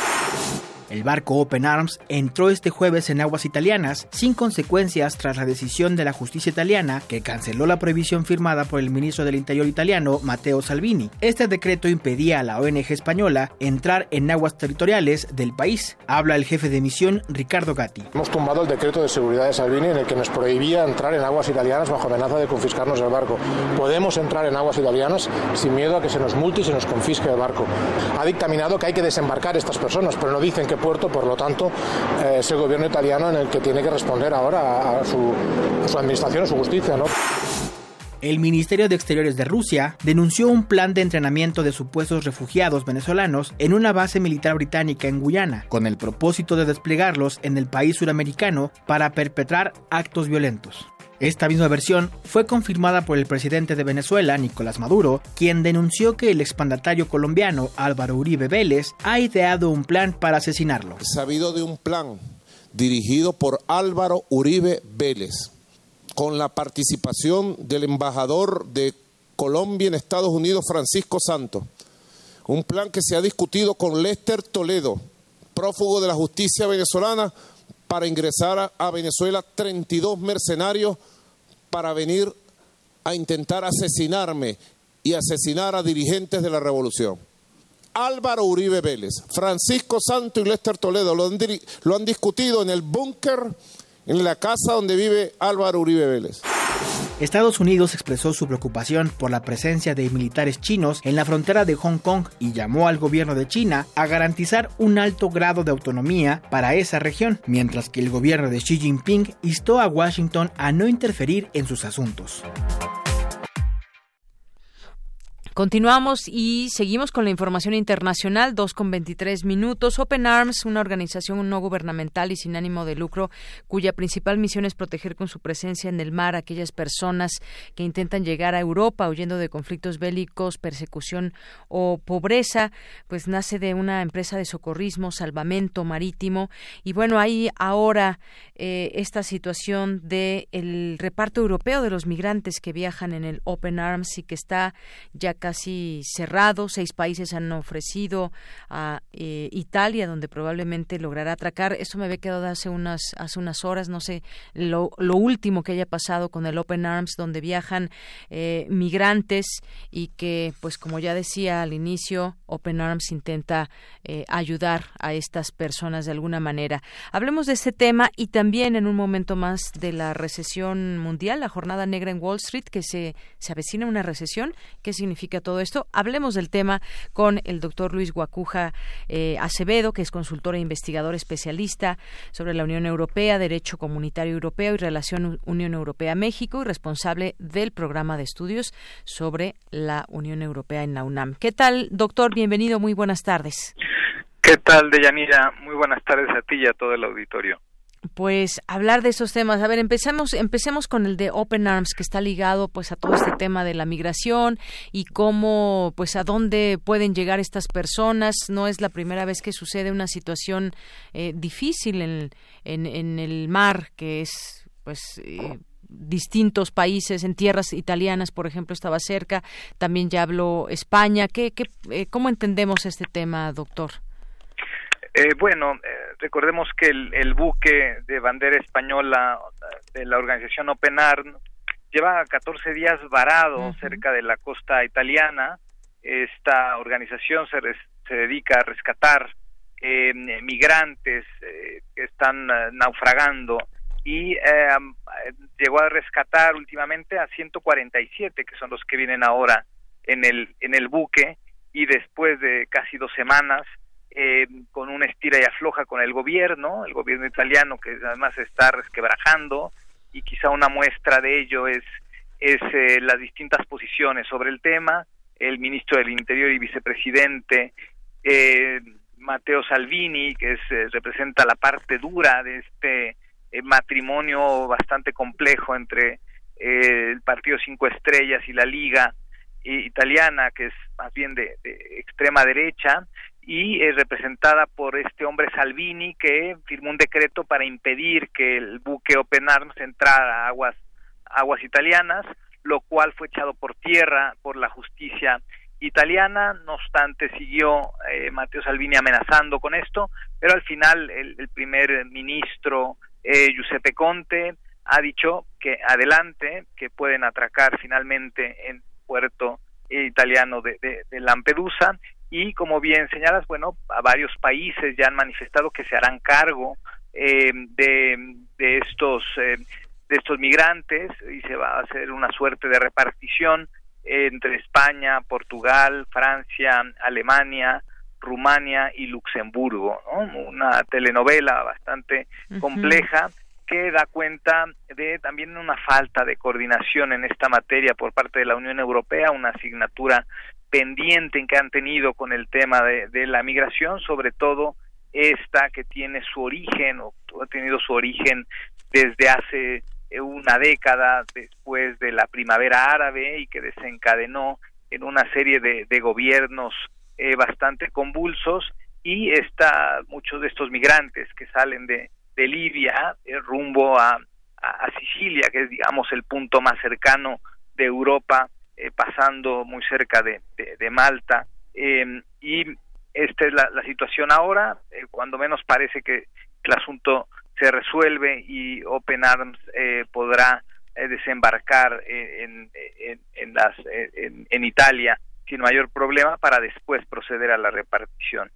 El barco Open Arms entró este jueves en aguas italianas sin consecuencias tras la decisión de la justicia italiana que canceló la prohibición firmada por el ministro del Interior italiano Matteo Salvini. Este decreto impedía a la ONG española entrar en aguas territoriales del país. Habla el jefe de misión Ricardo Gatti. Hemos tumbado el decreto de seguridad de Salvini en el que nos prohibía entrar en aguas italianas bajo amenaza de confiscarnos el barco. Podemos entrar en aguas italianas sin miedo a que se nos multe y se nos confisque el barco. Ha dictaminado que hay que desembarcar estas personas, pero no dicen que puerto, por lo tanto, eh, es el gobierno italiano en el que tiene que responder ahora a, su, administración, a su justicia. El Ministerio de Exteriores de Rusia denunció un plan de entrenamiento de supuestos refugiados venezolanos en una base militar británica en Guyana, con el propósito de desplegarlos en el país suramericano para perpetrar actos violentos. Esta misma versión fue confirmada por el presidente de Venezuela, Nicolás Maduro, quien denunció que el expandatario colombiano Álvaro Uribe Vélez ha ideado un plan para asesinarlo. Sabido de un plan dirigido por Álvaro Uribe Vélez con la participación del embajador de Colombia en Estados Unidos, Francisco Santos. Un plan que se ha discutido con Lester Toledo, prófugo de la justicia venezolana, para ingresar a Venezuela 32 mercenarios para venir a intentar asesinarme y asesinar a dirigentes de la revolución. Álvaro Uribe Vélez, Francisco Santos y Lester Toledo lo han discutido en el búnker en la casa donde vive Álvaro Uribe Vélez. Estados Unidos expresó su preocupación por la presencia de militares chinos en la frontera de Hong Kong y llamó al gobierno de China a garantizar un alto grado de autonomía para esa región, mientras que el gobierno de Xi Jinping instó a Washington a no interferir en sus asuntos. Continuamos y seguimos con la información internacional, dos con 23 minutos. Open Arms, una organización no gubernamental y sin ánimo de lucro, cuya principal misión es proteger con su presencia en el mar a aquellas personas que intentan llegar a Europa huyendo de conflictos bélicos, persecución o pobreza, pues nace de una empresa de socorrismo, salvamento marítimo. Y bueno, hay ahora eh, esta situación del el reparto europeo de los migrantes que viajan en el Open Arms y que está ya casi cerrado. Seis países han ofrecido a eh, Italia, donde probablemente logrará atracar. Esto me había quedado hace unas, hace unas horas, no sé, lo, lo último que haya pasado con el Open Arms, donde viajan eh, migrantes y que, pues como ya decía al inicio, Open Arms intenta eh, ayudar a estas personas de alguna manera. Hablemos de este tema y también en un momento más de la recesión mundial, la jornada negra en Wall Street, que se, se avecina una recesión. ¿Qué significa? A todo esto. Hablemos del tema con el doctor Luis Guacuja eh, Acevedo, que es consultor e investigador especialista sobre la Unión Europea, Derecho Comunitario Europeo y Relación Unión Europea-México y responsable del programa de estudios sobre la Unión Europea en la UNAM. ¿Qué tal, doctor? Bienvenido, muy buenas tardes. ¿Qué tal, Deyanira? Muy buenas tardes a ti y a todo el auditorio pues hablar de esos temas. A ver, empecemos, empecemos con el de Open Arms, que está ligado pues a todo este tema de la migración y cómo, pues a dónde pueden llegar estas personas. No es la primera vez que sucede una situación eh, difícil en, el mar, que es pues eh, distintos países, en tierras italianas, por ejemplo, estaba cerca. También ya habló España. ¿Qué, qué, eh, ¿Cómo entendemos este tema, doctor? Eh, bueno, eh, recordemos que el, buque de bandera española de la organización Open Arms lleva 14 días varado cerca de la costa italiana. Esta organización se, se dedica a rescatar eh, migrantes que están naufragando y llegó a rescatar últimamente a 147 que son los que vienen ahora en el en el buque y después de casi dos semanas eh, con una estira y afloja con el gobierno, el gobierno italiano que además está resquebrajando y quizá una muestra de ello es, es eh, las distintas posiciones sobre el tema. El ministro del Interior y vicepresidente eh, Matteo Salvini, que es, eh, representa la parte dura de este matrimonio bastante complejo entre el Partido Cinco Estrellas y la Liga italiana, que es más bien de extrema derecha, y es representada por este hombre Salvini que firmó un decreto para impedir que el buque Open Arms entrara a aguas aguas italianas, lo cual fue echado por tierra por la justicia italiana, no obstante siguió eh, Matteo Salvini amenazando con esto, pero al final el, primer ministro eh, Giuseppe Conte ha dicho que adelante, que pueden atracar finalmente en puerto italiano de, de Lampedusa y como bien señalas, bueno, a varios países ya han manifestado que se harán cargo eh, de, de, estos eh, de estos migrantes y se va a hacer una suerte de repartición entre España, Portugal, Francia, Alemania, Rumania y Luxemburgo, una telenovela bastante compleja que da cuenta de también una falta de coordinación en esta materia por parte de la Unión Europea, una asignatura pendiente en que han tenido con el tema de, la migración, sobre todo esta que tiene su origen o ha tenido su origen desde hace una década después de la primavera árabe y que desencadenó en una serie de, gobiernos eh, bastante convulsos y está muchos de estos migrantes que salen de, Libia eh, rumbo a, Sicilia, que es digamos el punto más cercano de Europa, eh, pasando muy cerca de, de, Malta. Em, y esta es la, la situación ahora, cuando menos parece que el asunto se resuelve y Open Arms eh, podrá eh, desembarcar en, en, en, las, en Italia sin mayor problema para después proceder a la repartición.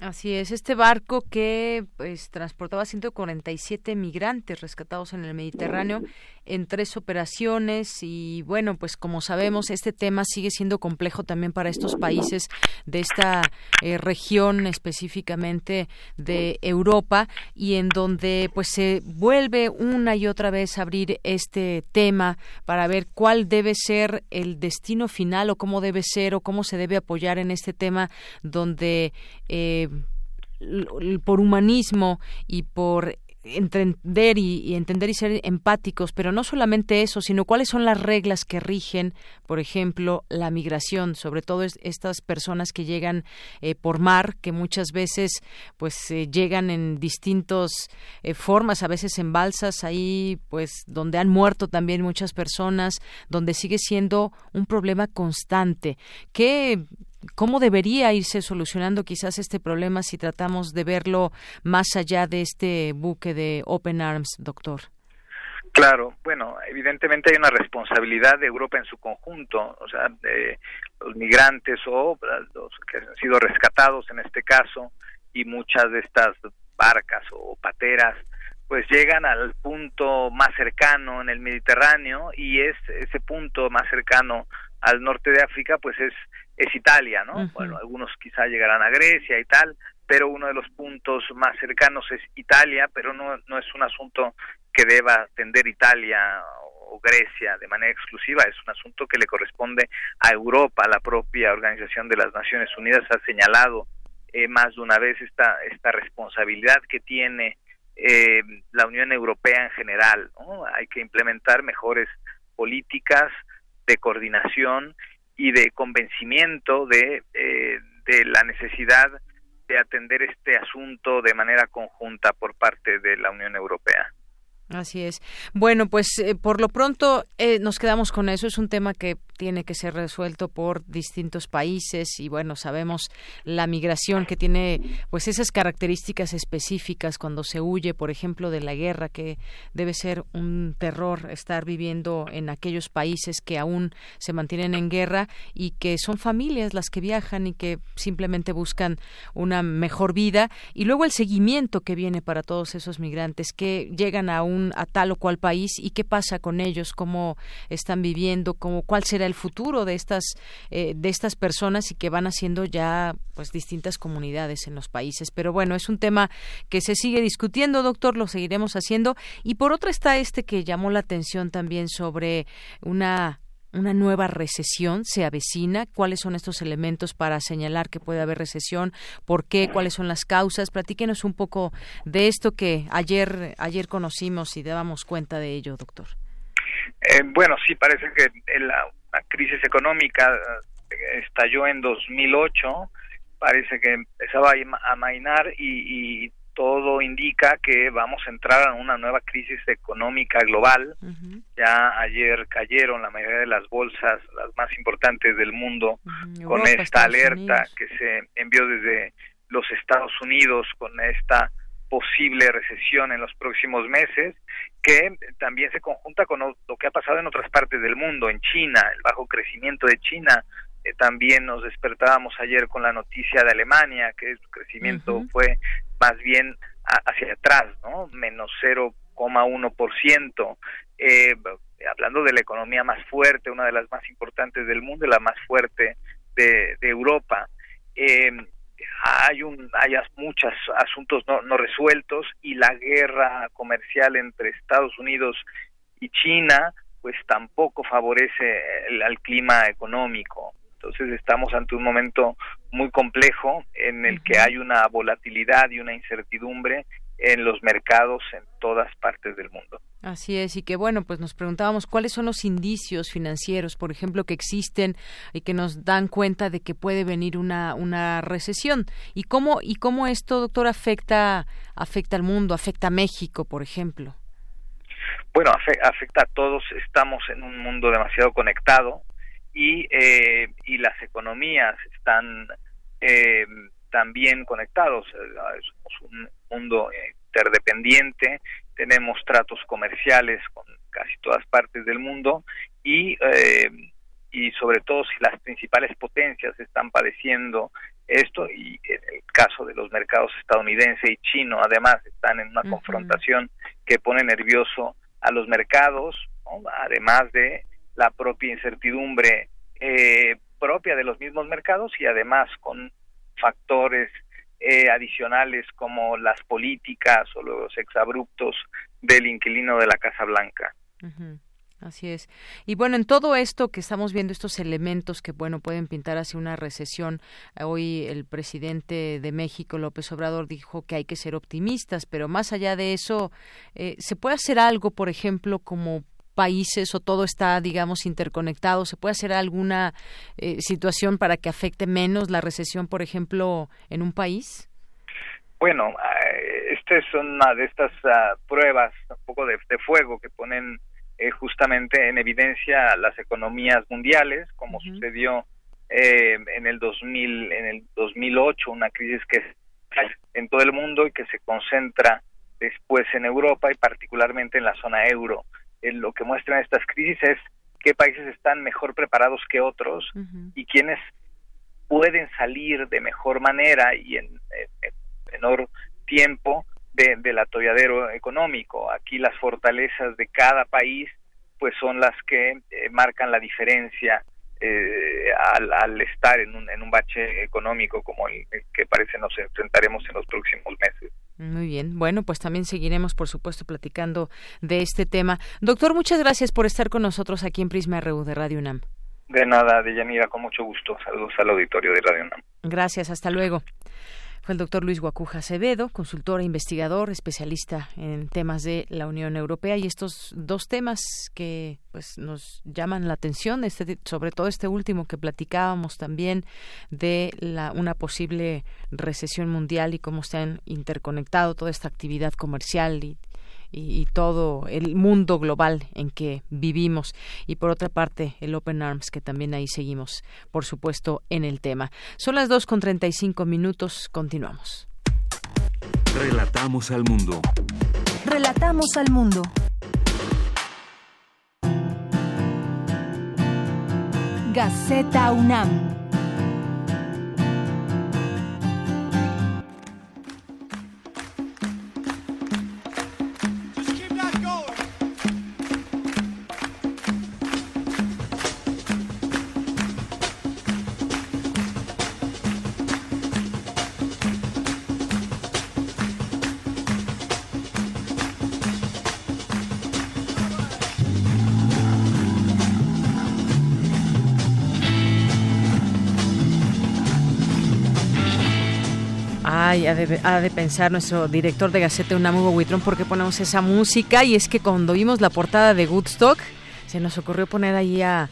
Así es, este barco que pues transportaba 147 migrantes rescatados en el Mediterráneo en tres operaciones y bueno, pues como sabemos este tema sigue siendo complejo también para estos países de esta eh, región específicamente de Europa y en donde pues se vuelve una y otra vez a abrir este tema para ver cuál debe ser el destino final o cómo debe ser o cómo se debe apoyar en este tema donde eh, por humanismo y por entender y, entender y ser empáticos, pero no solamente eso, sino cuáles son las reglas que rigen, por ejemplo, la migración, sobre todo estas personas que llegan eh, por mar, que muchas veces pues eh, llegan en distintas eh, formas, a veces en balsas, ahí pues donde han muerto también muchas personas, donde sigue siendo un problema constante. que ¿Cómo debería irse solucionando quizás este problema si tratamos de verlo más allá de este buque de Open Arms, doctor? Claro, bueno, evidentemente hay una responsabilidad de Europa en su conjunto, o sea, de los migrantes o los que han sido rescatados en este caso y muchas de estas barcas o pateras pues llegan al punto más cercano en el Mediterráneo y es ese punto más cercano al norte de África pues es es Italia, ¿no? Bueno, algunos quizá llegarán a Grecia y tal, pero uno de los puntos más cercanos es Italia, pero no, no es un asunto que deba atender Italia o Grecia de manera exclusiva, es un asunto que le corresponde a Europa, la propia Organización de las Naciones Unidas ha señalado eh, más de una vez esta, esta responsabilidad que tiene eh, la Unión Europea en general, ¿no? Hay que implementar mejores políticas de coordinación y de convencimiento de, eh, de la necesidad de atender este asunto de manera conjunta por parte de la Unión Europea. Así es. Bueno, pues eh, por lo pronto eh, nos quedamos con eso. Es un tema que tiene que ser resuelto por distintos países y bueno, sabemos la migración que tiene pues esas características específicas cuando se huye, por ejemplo, de la guerra, que debe ser un terror estar viviendo en aquellos países que aún se mantienen en guerra y que son familias las que viajan y que simplemente buscan una mejor vida y luego el seguimiento que viene para todos esos migrantes que llegan a un a tal o cual país y qué pasa con ellos, cómo están viviendo, cómo cuál será el futuro de estas eh, de estas personas y que van haciendo ya pues distintas comunidades en los países. Pero bueno, es un tema que se sigue discutiendo, doctor, lo seguiremos haciendo. Y por otra está este que llamó la atención también sobre una una nueva recesión se avecina. ¿Cuáles son estos elementos para señalar que puede haber recesión? ¿Por qué? ¿Cuáles son las causas? Platíquenos un poco de esto que ayer ayer conocimos y dábamos cuenta de ello, doctor. Eh, bueno, sí, parece que la, la crisis económica eh, estalló en 2008, parece que empezaba a mainar y, todo indica que vamos a entrar en una nueva crisis económica global. Ya ayer cayeron la mayoría de las bolsas, las más importantes del mundo, con esta alerta que se envió desde los Estados Unidos con esta posible recesión en los próximos meses, que también se conjunta con lo, que ha pasado en otras partes del mundo, en China, el bajo crecimiento de China. Eh, también nos despertábamos ayer con la noticia de Alemania, que su crecimiento fue más bien hacia atrás, ¿no? Menos 0,1%. Eh, hablando de la economía más fuerte, una de las más importantes del mundo, la más fuerte de, Europa. Eh, hay un hay muchos asuntos no, no resueltos y la guerra comercial entre Estados Unidos y China pues tampoco favorece el, al clima económico. Entonces estamos ante un momento muy complejo en el que hay una volatilidad y una incertidumbre en los mercados en todas partes del mundo. Así es, y que bueno, pues nos preguntábamos cuáles son los indicios financieros, por ejemplo, que existen y que nos dan cuenta de que puede venir una, una recesión. ¿Y cómo, y cómo esto, doctor, afecta, afecta al mundo, afecta a México, por ejemplo? Bueno, afecta a todos, estamos en un mundo demasiado conectado y, eh, y las economías están eh, también conectados. Eh, somos un mundo interdependiente, tenemos tratos comerciales con casi todas partes del mundo y, eh, y sobre todo si las principales potencias están padeciendo esto y en el caso de los mercados estadounidense y chino además están en una confrontación que pone nervioso a los mercados, además de la propia incertidumbre eh, propia de los mismos mercados y además con factores eh, adicionales como las políticas o los exabruptos del inquilino de la Casa Blanca. Así es. Y bueno, en todo esto que estamos viendo, estos elementos que, bueno, pueden pintar hacia una recesión, hoy el presidente de México, López Obrador, dijo que hay que ser optimistas, pero más allá de eso, eh, ¿se puede hacer algo, por ejemplo, como países o todo está, digamos, interconectado? ¿Se puede hacer alguna eh, situación para que afecte menos la recesión, por ejemplo, en un país? Bueno, eh, esta es una de estas ah, pruebas, un poco de, fuego que ponen eh, justamente en evidencia las economías mundiales, como sucedió en el 2000, en el 2008, una crisis que es en todo el mundo y que se concentra después en Europa y particularmente en la zona euro lo que muestran estas crisis es qué países están mejor preparados que otros y quiénes pueden salir de mejor manera y en, menor tiempo de, del atolladero económico. Aquí las fortalezas de cada país pues son las que eh, marcan la diferencia eh, al, estar en un, en un bache económico como el que parece nos enfrentaremos en los próximos meses. Muy bien. Bueno, pues también seguiremos, por supuesto, platicando de este tema. Doctor, muchas gracias por estar con nosotros aquí en Prisma RU de Radio UNAM. De nada, Deyanira, con mucho gusto. Saludos al auditorio de Radio UNAM. Gracias, hasta luego. Fue el doctor Luis Guacuja Acevedo, consultor e investigador, especialista en temas de la Unión Europea. Y estos dos temas que pues nos llaman la atención, este, sobre todo este último que platicábamos también de la, una posible recesión mundial y cómo se han interconectado toda esta actividad comercial y y, todo el mundo global en que vivimos. Y por otra parte, el Open Arms, que también ahí seguimos, por supuesto, en el tema. Son las dos con cinco minutos. Continuamos. Relatamos al mundo. Relatamos al mundo. Gaceta UNAM. Ha de, pensar nuestro director de Gaceta Unam, Hugo Huitrón, por qué ponemos esa música. Y es que cuando vimos la portada de Woodstock, se nos ocurrió poner ahí a,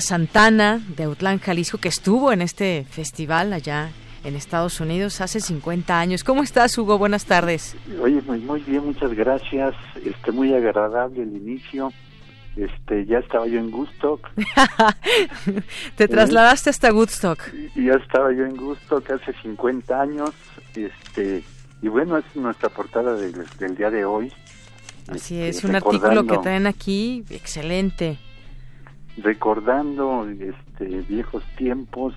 Santana de Autlán, Jalisco, que estuvo en este festival allá en Estados Unidos hace 50 años. ¿Cómo estás, Hugo? Buenas tardes. Oye, muy, muy bien, muchas gracias. Este, muy agradable el inicio. Este, ya estaba yo en Woodstock. Te trasladaste hasta Woodstock. Ya estaba yo en Woodstock hace 50 años. Este, y bueno, es nuestra portada del, día de hoy. Así este, es, un artículo que traen aquí, excelente. Recordando este, viejos tiempos,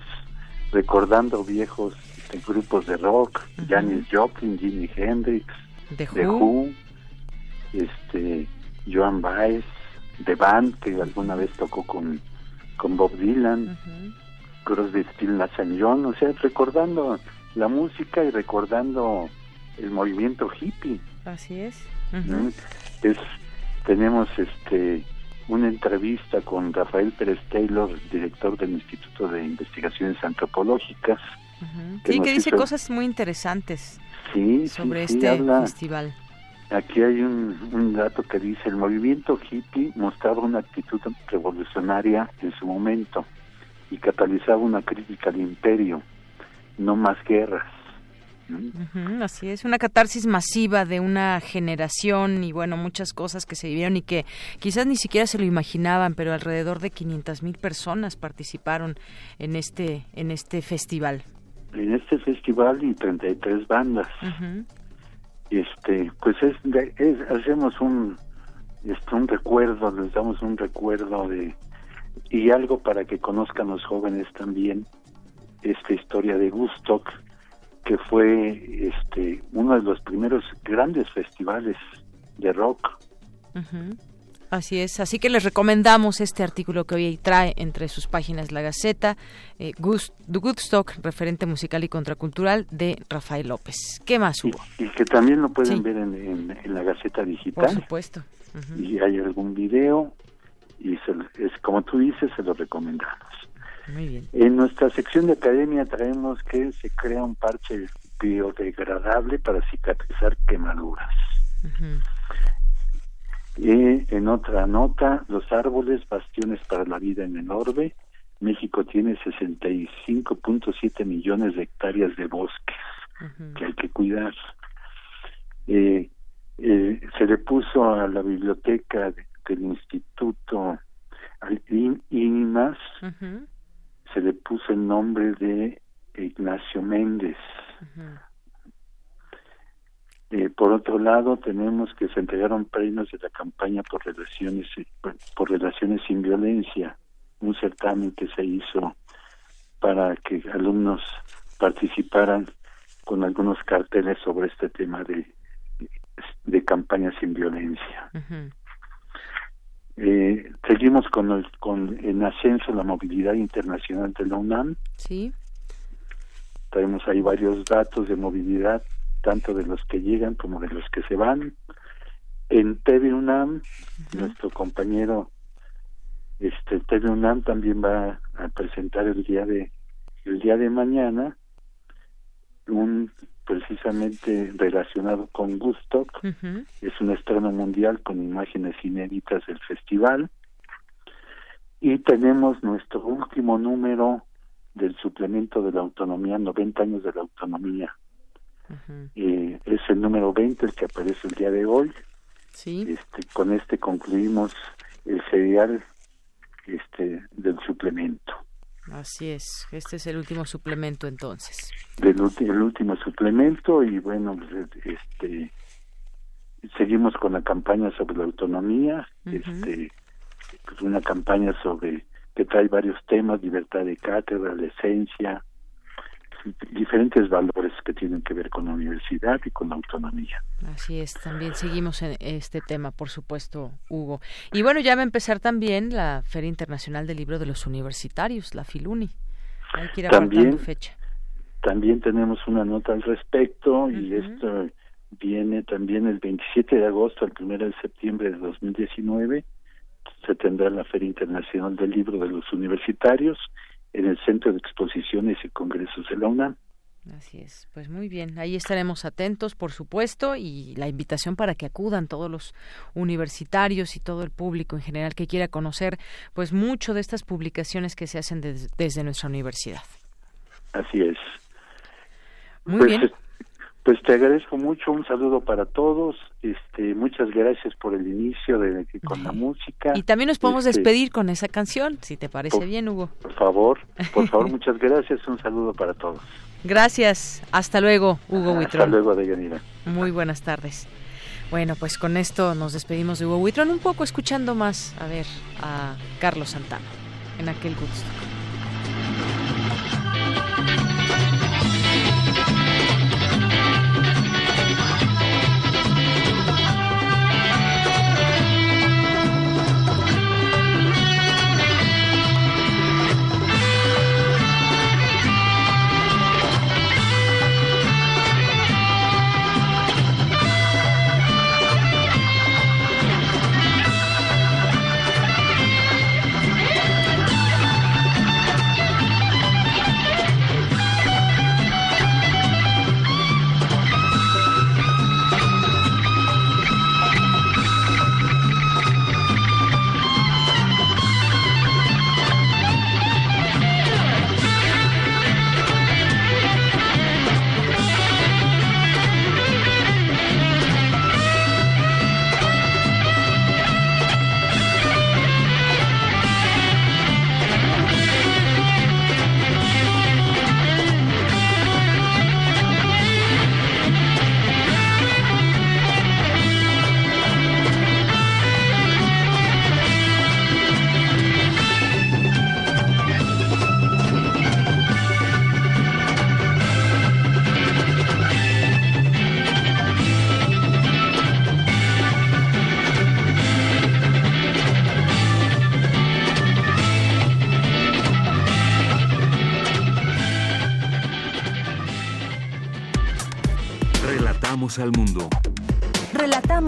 recordando viejos este, grupos de rock, Janis Joplin, Jimi Hendrix, The, Who. este, Joan Baez, The Band, que alguna vez tocó con, con Bob Dylan, Crosby, Still Nash Young, o sea, recordando la música y recordando el movimiento hippie. Así es. Es tenemos este una entrevista con Rafael Pérez Taylor, director del Instituto de Investigaciones Antropológicas. sí, que dice cosas muy interesantes sí, sobre sí, este festival. Aquí hay un, un dato que dice, el movimiento hippie mostraba una actitud revolucionaria en su momento y catalizaba una crítica al imperio, no más guerras así es, una catarsis masiva de una generación y bueno, muchas cosas que se vivieron y que quizás ni siquiera se lo imaginaban, pero alrededor de 500 mil personas participaron en este, en este festival. En este festival y 33 bandas. Este, pues es, hacemos un, este, un recuerdo, les damos un recuerdo de y algo para que conozcan los jóvenes también esta historia de Gustock que fue este uno de los primeros grandes festivales de rock. Así es, así que les recomendamos este artículo que hoy trae entre sus páginas La Gaceta, eh, Goodstock, referente musical y contracultural de Rafael López. ¿Qué más hubo? Y, que también lo pueden ver en, La Gaceta Digital. Por supuesto. Y hay algún video y es como tú dices, se lo recomendamos. En nuestra sección de academia traemos que se crea un parche biodegradable para cicatrizar quemaduras. Y en otra nota, los árboles, bastiones para la vida en el orbe. México tiene 65.7 millones de hectáreas de bosques que hay que cuidar. Eh, eh, se le puso a la biblioteca del Instituto al INIMAS se le puso el nombre de Ignacio Méndez. Eh, por otro lado, tenemos que se entregaron premios de la campaña por relaciones por relaciones sin violencia, un certamen que se hizo para que alumnos participaran con algunos carteles sobre este tema de de campaña sin violencia. Eh, seguimos con, el, con en ascenso la movilidad internacional de la UNAM. Sí. Tenemos ahí varios datos de movilidad, tanto de los que llegan como de los que se van. En TV UNAM, nuestro compañero este TV UNAM también va a presentar el día de el día de mañana un precisamente relacionado con Gusto. Es un estreno mundial con imágenes inéditas del festival. Y tenemos nuestro último número del suplemento de la autonomía, 90 años de la autonomía. Eh, es el número 20 el que aparece el día de hoy. Sí. Este, con este concluimos el serial este, del suplemento. Así es, este es el último suplemento entonces. Del el último suplemento y bueno, pues, este seguimos con la campaña sobre la autonomía, este pues una campaña sobre que trae varios temas, libertad de cátedra, la esencia, diferentes valores que tienen que ver con la universidad y con la autonomía. Así es, también seguimos en este tema, por supuesto, Hugo. Y bueno, ya va a empezar también la Feria Internacional del Libro de los Universitarios, la Filuni. Hay que ir también, fecha. También tenemos una nota al respecto y esto viene también el 27 de agosto al 1 de septiembre de 2019 se tendrá la Feria Internacional del Libro de los Universitarios en el Centro de Exposiciones y Congresos de la UNAM. Así es, pues muy bien, ahí estaremos atentos, por supuesto, y la invitación para que acudan todos los universitarios y todo el público en general que quiera conocer, pues mucho de estas publicaciones que se hacen desde nuestra universidad. Así es. Muy bien. Pues, te agradezco mucho, un saludo para todos, este, muchas gracias por el inicio de, con la música. Y también nos podemos Este, despedir con esa canción, si te parece por- bien, Hugo. Por favor, por favor, muchas gracias, un saludo para todos. Gracias, hasta luego, Hugo Hasta Huitrón. luego, Deyanira. Muy buenas tardes. Bueno, pues con esto nos despedimos de Hugo Huitrón, un poco escuchando más, a ver, a Carlos Santana, en aquel gusto.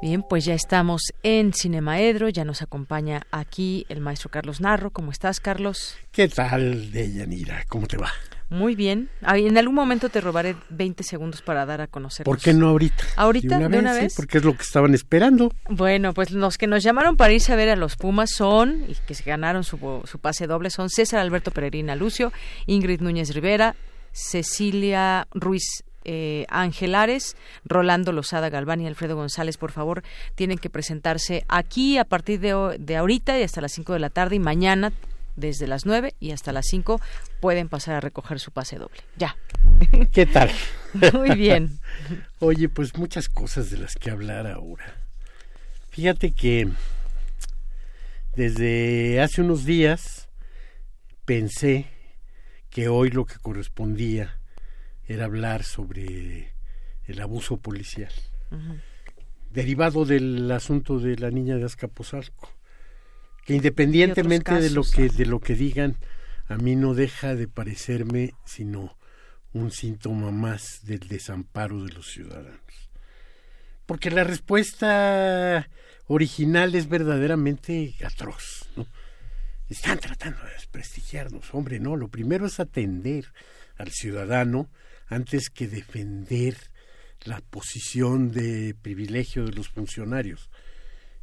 Bien, pues ya estamos en Cinemaedro, ya nos acompaña aquí el maestro Carlos Narro. ¿Cómo estás, Carlos? ¿Qué tal, Deyanira? ¿Cómo te va? Muy bien. En algún momento te robaré 20 segundos para dar a conocer. ¿Por qué no ahorita? ¿Ahorita? ¿De una, vez? porque es lo que estaban esperando. Bueno, pues los que nos llamaron para irse a ver a los Pumas son, y que se ganaron su, su pase doble, son César Alberto Peregrina Lucio, Ingrid Núñez Rivera, Cecilia Ruiz eh, Ángelares, Rolando Lozada Galván y Alfredo González, por favor, tienen que presentarse aquí a partir de, de ahorita y hasta las 5 de la tarde y mañana desde las 9 y hasta las 5 pueden pasar a recoger su pase doble. Ya. ¿Qué tal? Muy bien. Oye, pues muchas cosas de las que hablar ahora. Fíjate que desde hace unos días pensé que hoy lo que correspondía era hablar sobre el abuso policial, derivado del asunto de la niña de Azcapotzalco que independientemente de lo que de lo que digan a mí no deja de parecerme sino un síntoma más del desamparo de los ciudadanos. Porque la respuesta original es verdaderamente atroz ¿no? están tratando de desprestigiarnos. Hombre no lo primero es atender al ciudadano antes que defender la posición de privilegio de los funcionarios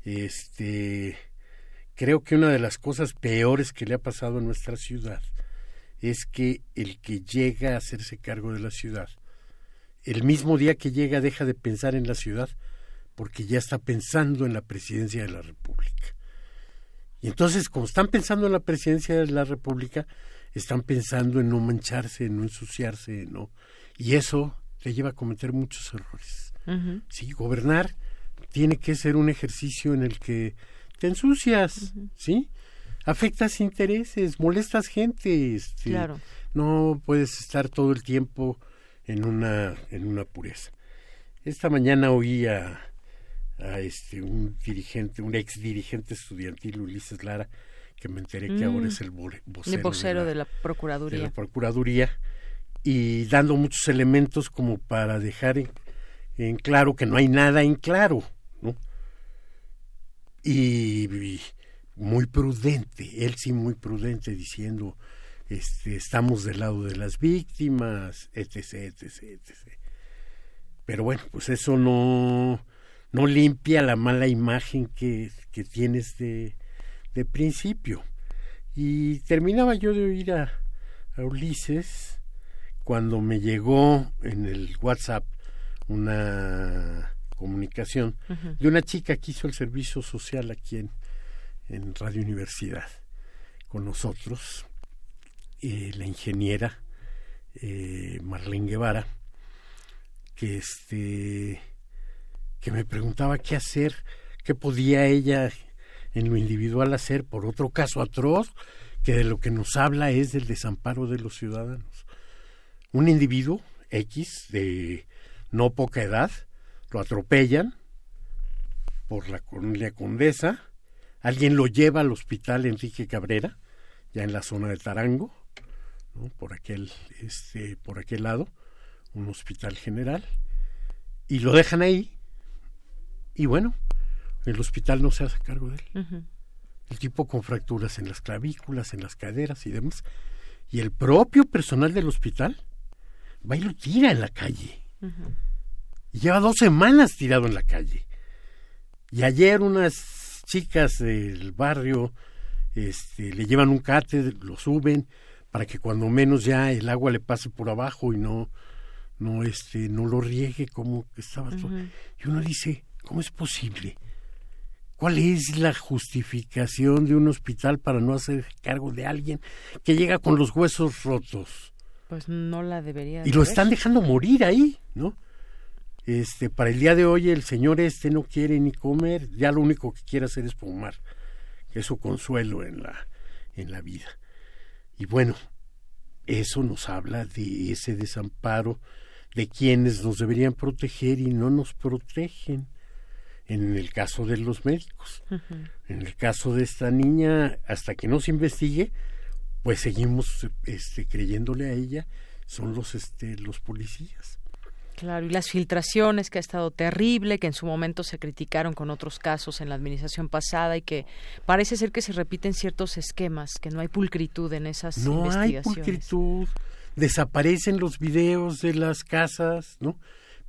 este creo que una de las cosas peores que le ha pasado a nuestra ciudad es que el que llega a hacerse cargo de la ciudad, el mismo día que llega deja de pensar en la ciudad porque ya está pensando en la presidencia de la República. Y entonces, como están pensando en la presidencia de la República, están pensando en no mancharse, en no ensuciarse, ¿no? Y eso le lleva a cometer muchos errores. Sí, gobernar tiene que ser un ejercicio en el que te ensucias, ¿sí? Afectas intereses, molestas gente, este, claro. no puedes estar todo el tiempo en una en una pureza. Esta mañana oí a, este un dirigente, un ex dirigente estudiantil Ulises Lara, que me enteré que ahora Mm. es el vocero, El vocero de, la Procuraduría. de la Procuraduría y dando muchos elementos como para dejar en, en claro que no hay nada en claro, ¿no? Y, muy prudente, él sí muy prudente diciendo este estamos del lado de las víctimas, etc, etc, etc. Pero bueno, pues eso no no limpia la mala imagen que, que tienes de, de principio. Y terminaba yo de oír a Ulises cuando me llegó en el WhatsApp una comunicación de una chica que hizo el servicio social aquí en, en Radio Universidad con nosotros, eh, la ingeniera eh, Marlene Guevara, que este que me preguntaba qué hacer, qué podía ella en lo individual hacer por otro caso atroz que de lo que nos habla es del desamparo de los ciudadanos. Un individuo X de no poca edad lo atropellan por la colonia Condesa, alguien lo lleva al hospital Enrique Cabrera, ya en la zona de Tarango, ¿no? por aquel este por aquel lado, un hospital general y lo dejan ahí y bueno, el hospital no se hace cargo de él. El tipo con fracturas en las clavículas, en las caderas y demás. Y el propio personal del hospital va y lo tira en la calle. Y lleva dos semanas tirado en la calle. Y ayer unas chicas del barrio este, le llevan un cate, lo suben para que cuando menos ya el agua le pase por abajo y no no este no lo riegue como que estaba todo. Ujú. y uno dice cómo es posible cuál es la justificación de un hospital para no hacer cargo de alguien que llega con los huesos rotos Pues no la debería y de lo están dejando morir ahí, ¿no? Este, para el día de hoy el señor este no quiere ni comer, ya lo único que quiere hacer es fumar, es su consuelo en la, en la vida. Y bueno, eso nos habla de ese desamparo de quienes nos deberían proteger y no nos protegen. En el caso de los médicos, en el caso de esta niña, hasta que no se investigue, pues seguimos este, creyéndole a ella, son los, este, los policías. Claro, y las filtraciones que ha estado terrible, que en su momento se criticaron con otros casos en la administración pasada y que parece ser que se repiten ciertos esquemas, que no hay pulcritud en esas no investigaciones. No hay pulcritud, desaparecen los videos de las casas, ¿no?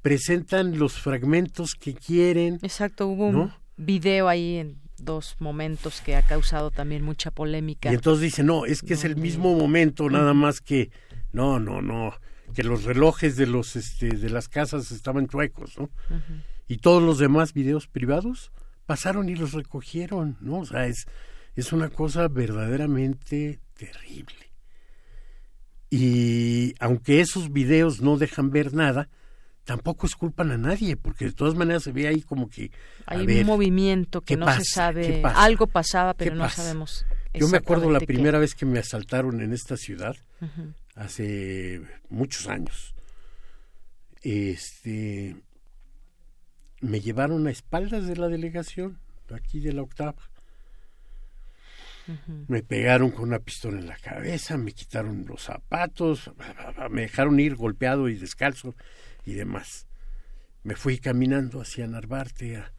Presentan los fragmentos que quieren. Exacto, hubo un video ahí en dos momentos que ha causado también mucha polémica. Y entonces dicen, no, es que es el mismo momento, nada más que, no, no, no que los relojes de los este, de las casas estaban chuecos, ¿no? Y todos los demás videos privados pasaron y los recogieron, ¿no? O sea, es, es una cosa verdaderamente terrible. Y aunque esos videos no dejan ver nada, tampoco es culpan a nadie, porque de todas maneras se ve ahí como que... Hay un movimiento que no se sabe, algo pasaba, pero no sabemos. Yo me acuerdo la primera vez que me asaltaron en esta ciudad, hace muchos años. Este me llevaron a espaldas de la delegación, aquí de la octava. Me pegaron con una pistola en la cabeza, me quitaron los zapatos, me dejaron ir golpeado y descalzo y demás. Me fui caminando hacia Narvarte a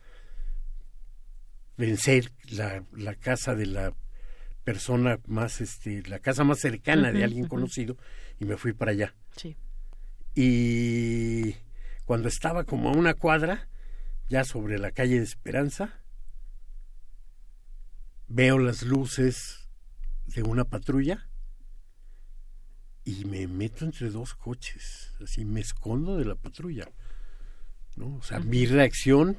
vencer la, la casa de la persona más, este, la casa más cercana de alguien conocido y me fui para allá. Sí. Y cuando estaba como a una cuadra, ya sobre la calle de Esperanza, veo las luces de una patrulla y me meto entre dos coches, así me escondo de la patrulla. ¿no? O sea, mi reacción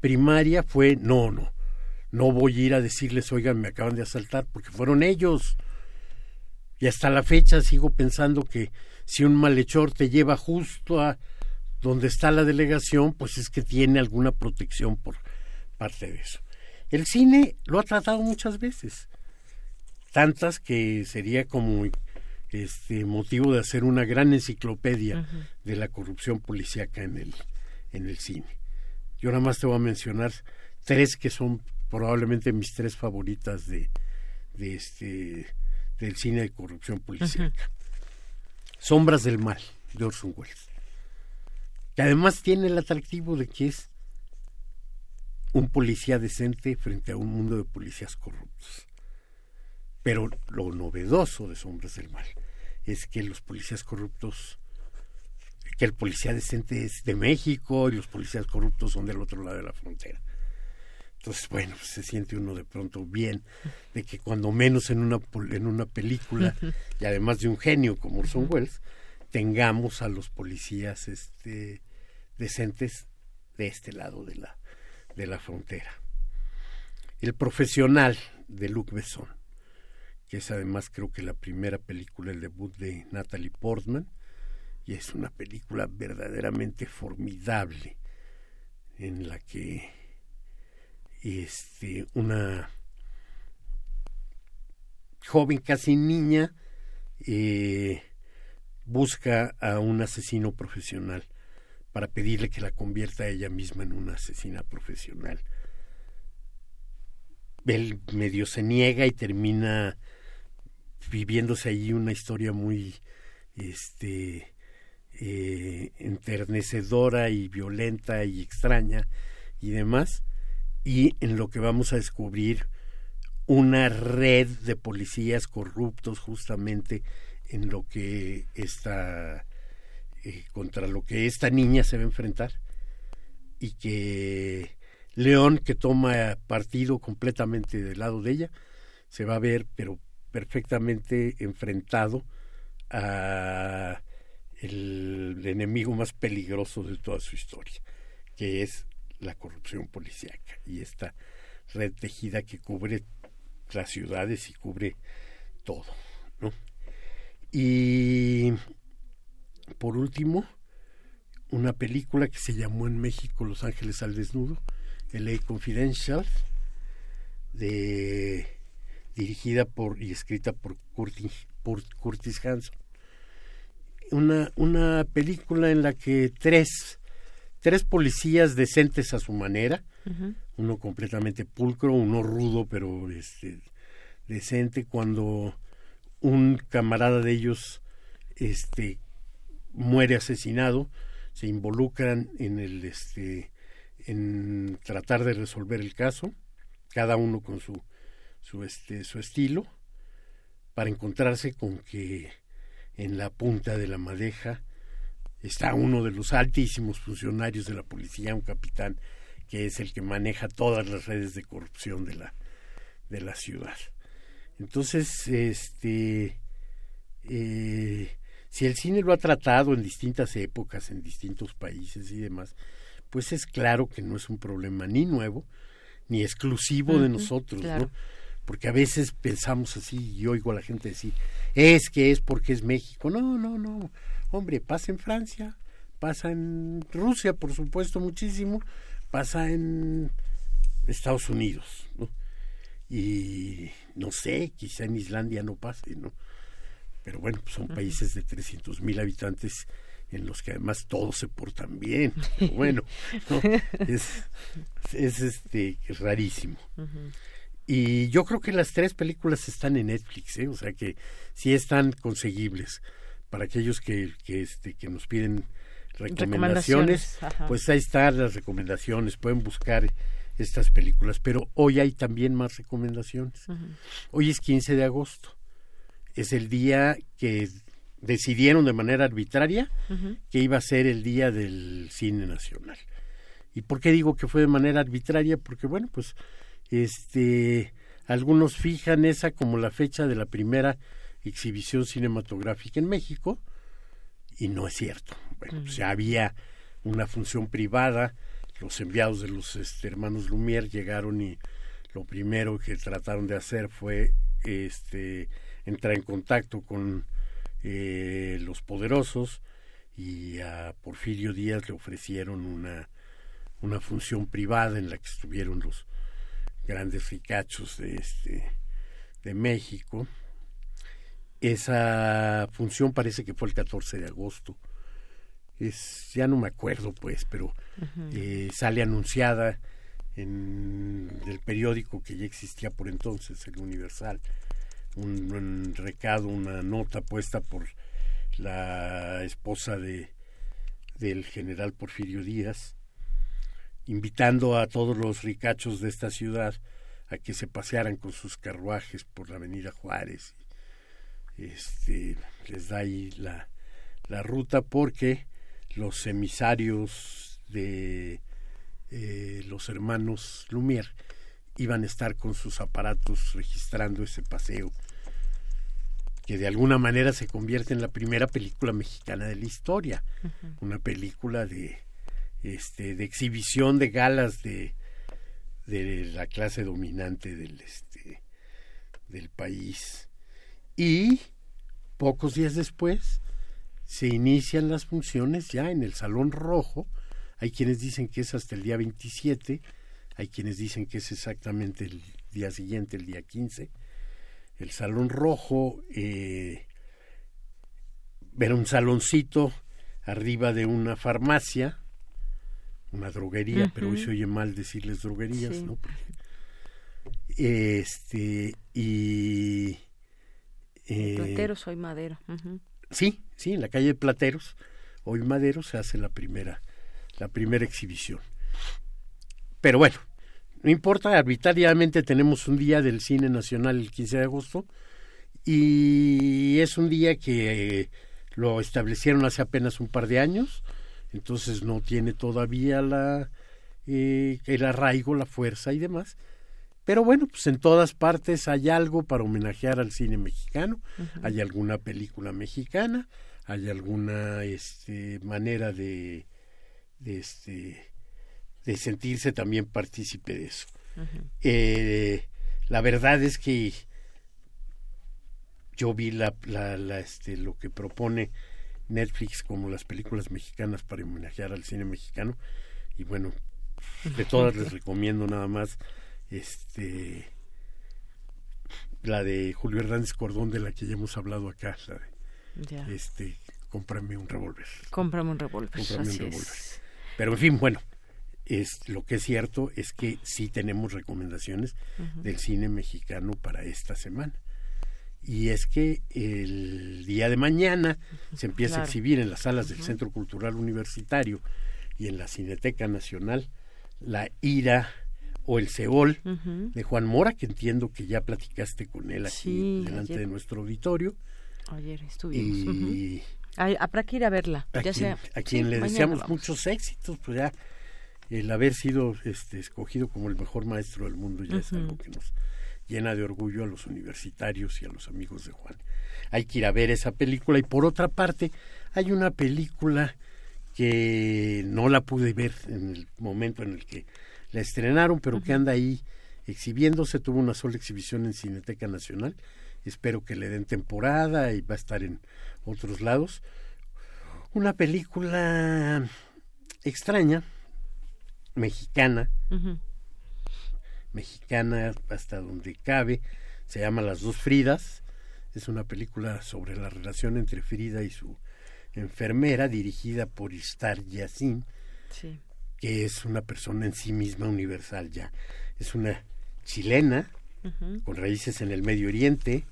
primaria fue, no, no, no voy a ir a decirles, oigan, me acaban de asaltar, porque fueron ellos. Y hasta la fecha sigo pensando que si un malhechor te lleva justo a donde está la delegación, pues es que tiene alguna protección por parte de eso. El cine lo ha tratado muchas veces, tantas que sería como este motivo de hacer una gran enciclopedia de la corrupción policíaca en el en el cine. Yo nada más te voy a mencionar tres que son probablemente mis tres favoritas de, de este del cine de corrupción policíaca. Sombras del mal de Orson Welles. Que además tiene el atractivo de que es un policía decente frente a un mundo de policías corruptos. Pero lo novedoso de Sombras del Mal es que los policías corruptos, que el policía decente es de México y los policías corruptos son del otro lado de la frontera. Entonces, bueno, pues, se siente uno de pronto bien de que cuando menos en una, en una película, y además de un genio como Orson Welles, tengamos a los policías este, decentes de este lado de la, de la frontera. El profesional de Luc Besson, que es además creo que la primera película, el debut de Natalie Portman, y es una película verdaderamente formidable en la que este, una joven casi niña eh, busca a un asesino profesional para pedirle que la convierta ella misma en una asesina profesional. Él medio se niega y termina viviéndose ahí una historia muy este eh, enternecedora y violenta y extraña y demás. Y en lo que vamos a descubrir una red de policías corruptos justamente en lo que esta eh, contra lo que esta niña se va a enfrentar y que León que toma partido completamente del lado de ella se va a ver pero perfectamente enfrentado a el enemigo más peligroso de toda su historia que es la corrupción policíaca y esta red tejida que cubre las ciudades y cubre todo, ¿no? Y por último, una película que se llamó en México Los Ángeles al Desnudo, LA Confidential, de dirigida por y escrita por Curtis, por Curtis Hanson. Una, una película en la que tres, tres policías decentes a su manera, uno completamente pulcro, uno rudo pero este, decente, cuando un camarada de ellos este, muere asesinado, se involucran en el este en tratar de resolver el caso, cada uno con su su este su estilo para encontrarse con que en la punta de la madeja está uno de los altísimos funcionarios de la policía, un capitán que es el que maneja todas las redes de corrupción de la de la ciudad. Entonces, este eh, si el cine lo ha tratado en distintas épocas, en distintos países y demás, pues es claro que no es un problema ni nuevo ni exclusivo de nosotros, ¿no? Porque a veces pensamos así y oigo a la gente decir, es que es porque es México. No, no, no. Hombre, pasa en Francia, pasa en Rusia, por supuesto, muchísimo, pasa en Estados Unidos, ¿no? Y no sé, quizá en Islandia no pase, ¿no? Pero bueno, pues son países de 300 mil habitantes en los que además todos se portan bien. Pero bueno, es, es este rarísimo. Y yo creo que las tres películas están en Netflix, ¿eh? o sea que sí están conseguibles para aquellos que, que, este, que nos piden recomendaciones, pues ahí están las recomendaciones, pueden buscar estas películas, pero hoy hay también más recomendaciones. Hoy es 15 de agosto, es el día que decidieron de manera arbitraria que iba a ser el día del cine nacional. ¿Y por qué digo que fue de manera arbitraria? Porque bueno, pues este algunos fijan esa como la fecha de la primera exhibición cinematográfica en México y no es cierto. Bueno, pues ya había una función privada, los enviados de los este, hermanos Lumière llegaron y lo primero que trataron de hacer fue este entrar en contacto con eh, los poderosos y a Porfirio Díaz le ofrecieron una, una función privada en la que estuvieron los grandes ricachos de este de México. Esa función parece que fue el 14 de agosto. Es, ya no me acuerdo pues, pero eh, sale anunciada en el periódico que ya existía por entonces, el Universal, un, recado, una nota puesta por la esposa de del general Porfirio Díaz, invitando a todos los ricachos de esta ciudad a que se pasearan con sus carruajes por la avenida Juárez. Este, les da ahí la, la ruta porque los emisarios de eh, los hermanos Lumière iban a estar con sus aparatos registrando ese paseo que de alguna manera se convierte en la primera película mexicana de la historia, una película de este de exhibición de galas de de la clase dominante del este del país y pocos días después se inician las funciones ya en el Salón Rojo. Hay quienes dicen que es hasta el día 27, hay quienes dicen que es exactamente el día siguiente, el día 15. El Salón Rojo eh, era un saloncito arriba de una farmacia, una droguería, pero hoy se oye mal decirles droguerías, ¿no? Este, y... Eh, Plateros, hoy Madero. Sí, sí, en la calle de Plateros, hoy Madero, se hace la primera, la primera exhibición. Pero bueno, no importa, arbitrariamente tenemos un día del cine nacional el 15 de agosto y es un día que lo establecieron hace apenas un par de años, entonces no tiene todavía la eh, el arraigo, la fuerza y demás. Pero bueno, pues en todas partes hay algo para homenajear al cine mexicano, hay alguna película mexicana, hay alguna este, manera de, de este de sentirse también partícipe de eso. eh, la verdad es que yo vi la, la, la, este, lo que propone Netflix como las películas mexicanas para homenajear al cine mexicano y bueno, de todas les recomiendo nada más este la de Julio Hernández Cordón, de la que ya hemos hablado acá, la de, Ya. este, cómprame un revólver. Cómprame un revólver. Cómprame un revólver. Pero en fin, bueno, es, lo que es cierto es que sí tenemos recomendaciones del cine mexicano para esta semana. Y es que el día de mañana se empieza Claro. a exhibir en las salas del. Centro Cultural Universitario y en la Cineteca Nacional La Ira o El Seol de Juan Mora, que entiendo que ya platicaste con él aquí Sí, delante ayer. de nuestro auditorio. Ayer estuvimos. Y. Ay, habrá que ir a verla. a ya quien, sea, a quien sí, le deseamos vamos. muchos éxitos, pues ya el haber sido este, escogido como el mejor maestro del mundo ya es algo que nos llena de orgullo a los universitarios y a los amigos de Juan. Hay que ir a ver esa película y por otra parte hay una película que no la pude ver en el momento en el que la estrenaron, pero que anda ahí exhibiéndose, tuvo una sola exhibición en Cineteca Nacional, espero que le den temporada y va a estar en otros lados. Una película extraña, mexicana. Mexicana hasta donde cabe, se llama Las dos Fridas, es una película sobre la relación entre Frida y su enfermera, dirigida por Istar Yassin, Sí. que es una persona en sí misma universal ya. Es una chilena con raíces en el Medio Oriente,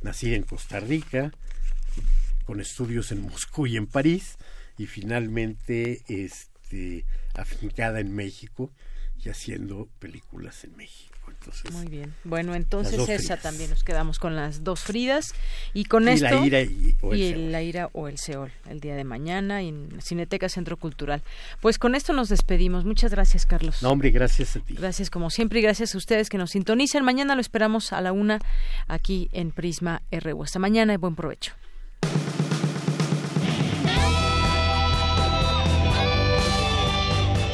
nacida en Costa Rica, con estudios en Moscú y en París, y finalmente este, afincada en México y haciendo películas en México. Entonces, Muy bien. Bueno, entonces esa también nos quedamos con las dos Fridas y con Y esto la ira y- o el y Seol. la ira o el Seol el día de mañana en Cineteca Centro Cultural. Pues con esto nos despedimos. Muchas gracias, Carlos. No, hombre, gracias a ti. Gracias como siempre y gracias a ustedes que nos sintonicen. Mañana lo esperamos a la una aquí en Prisma RU. Hasta mañana y buen provecho.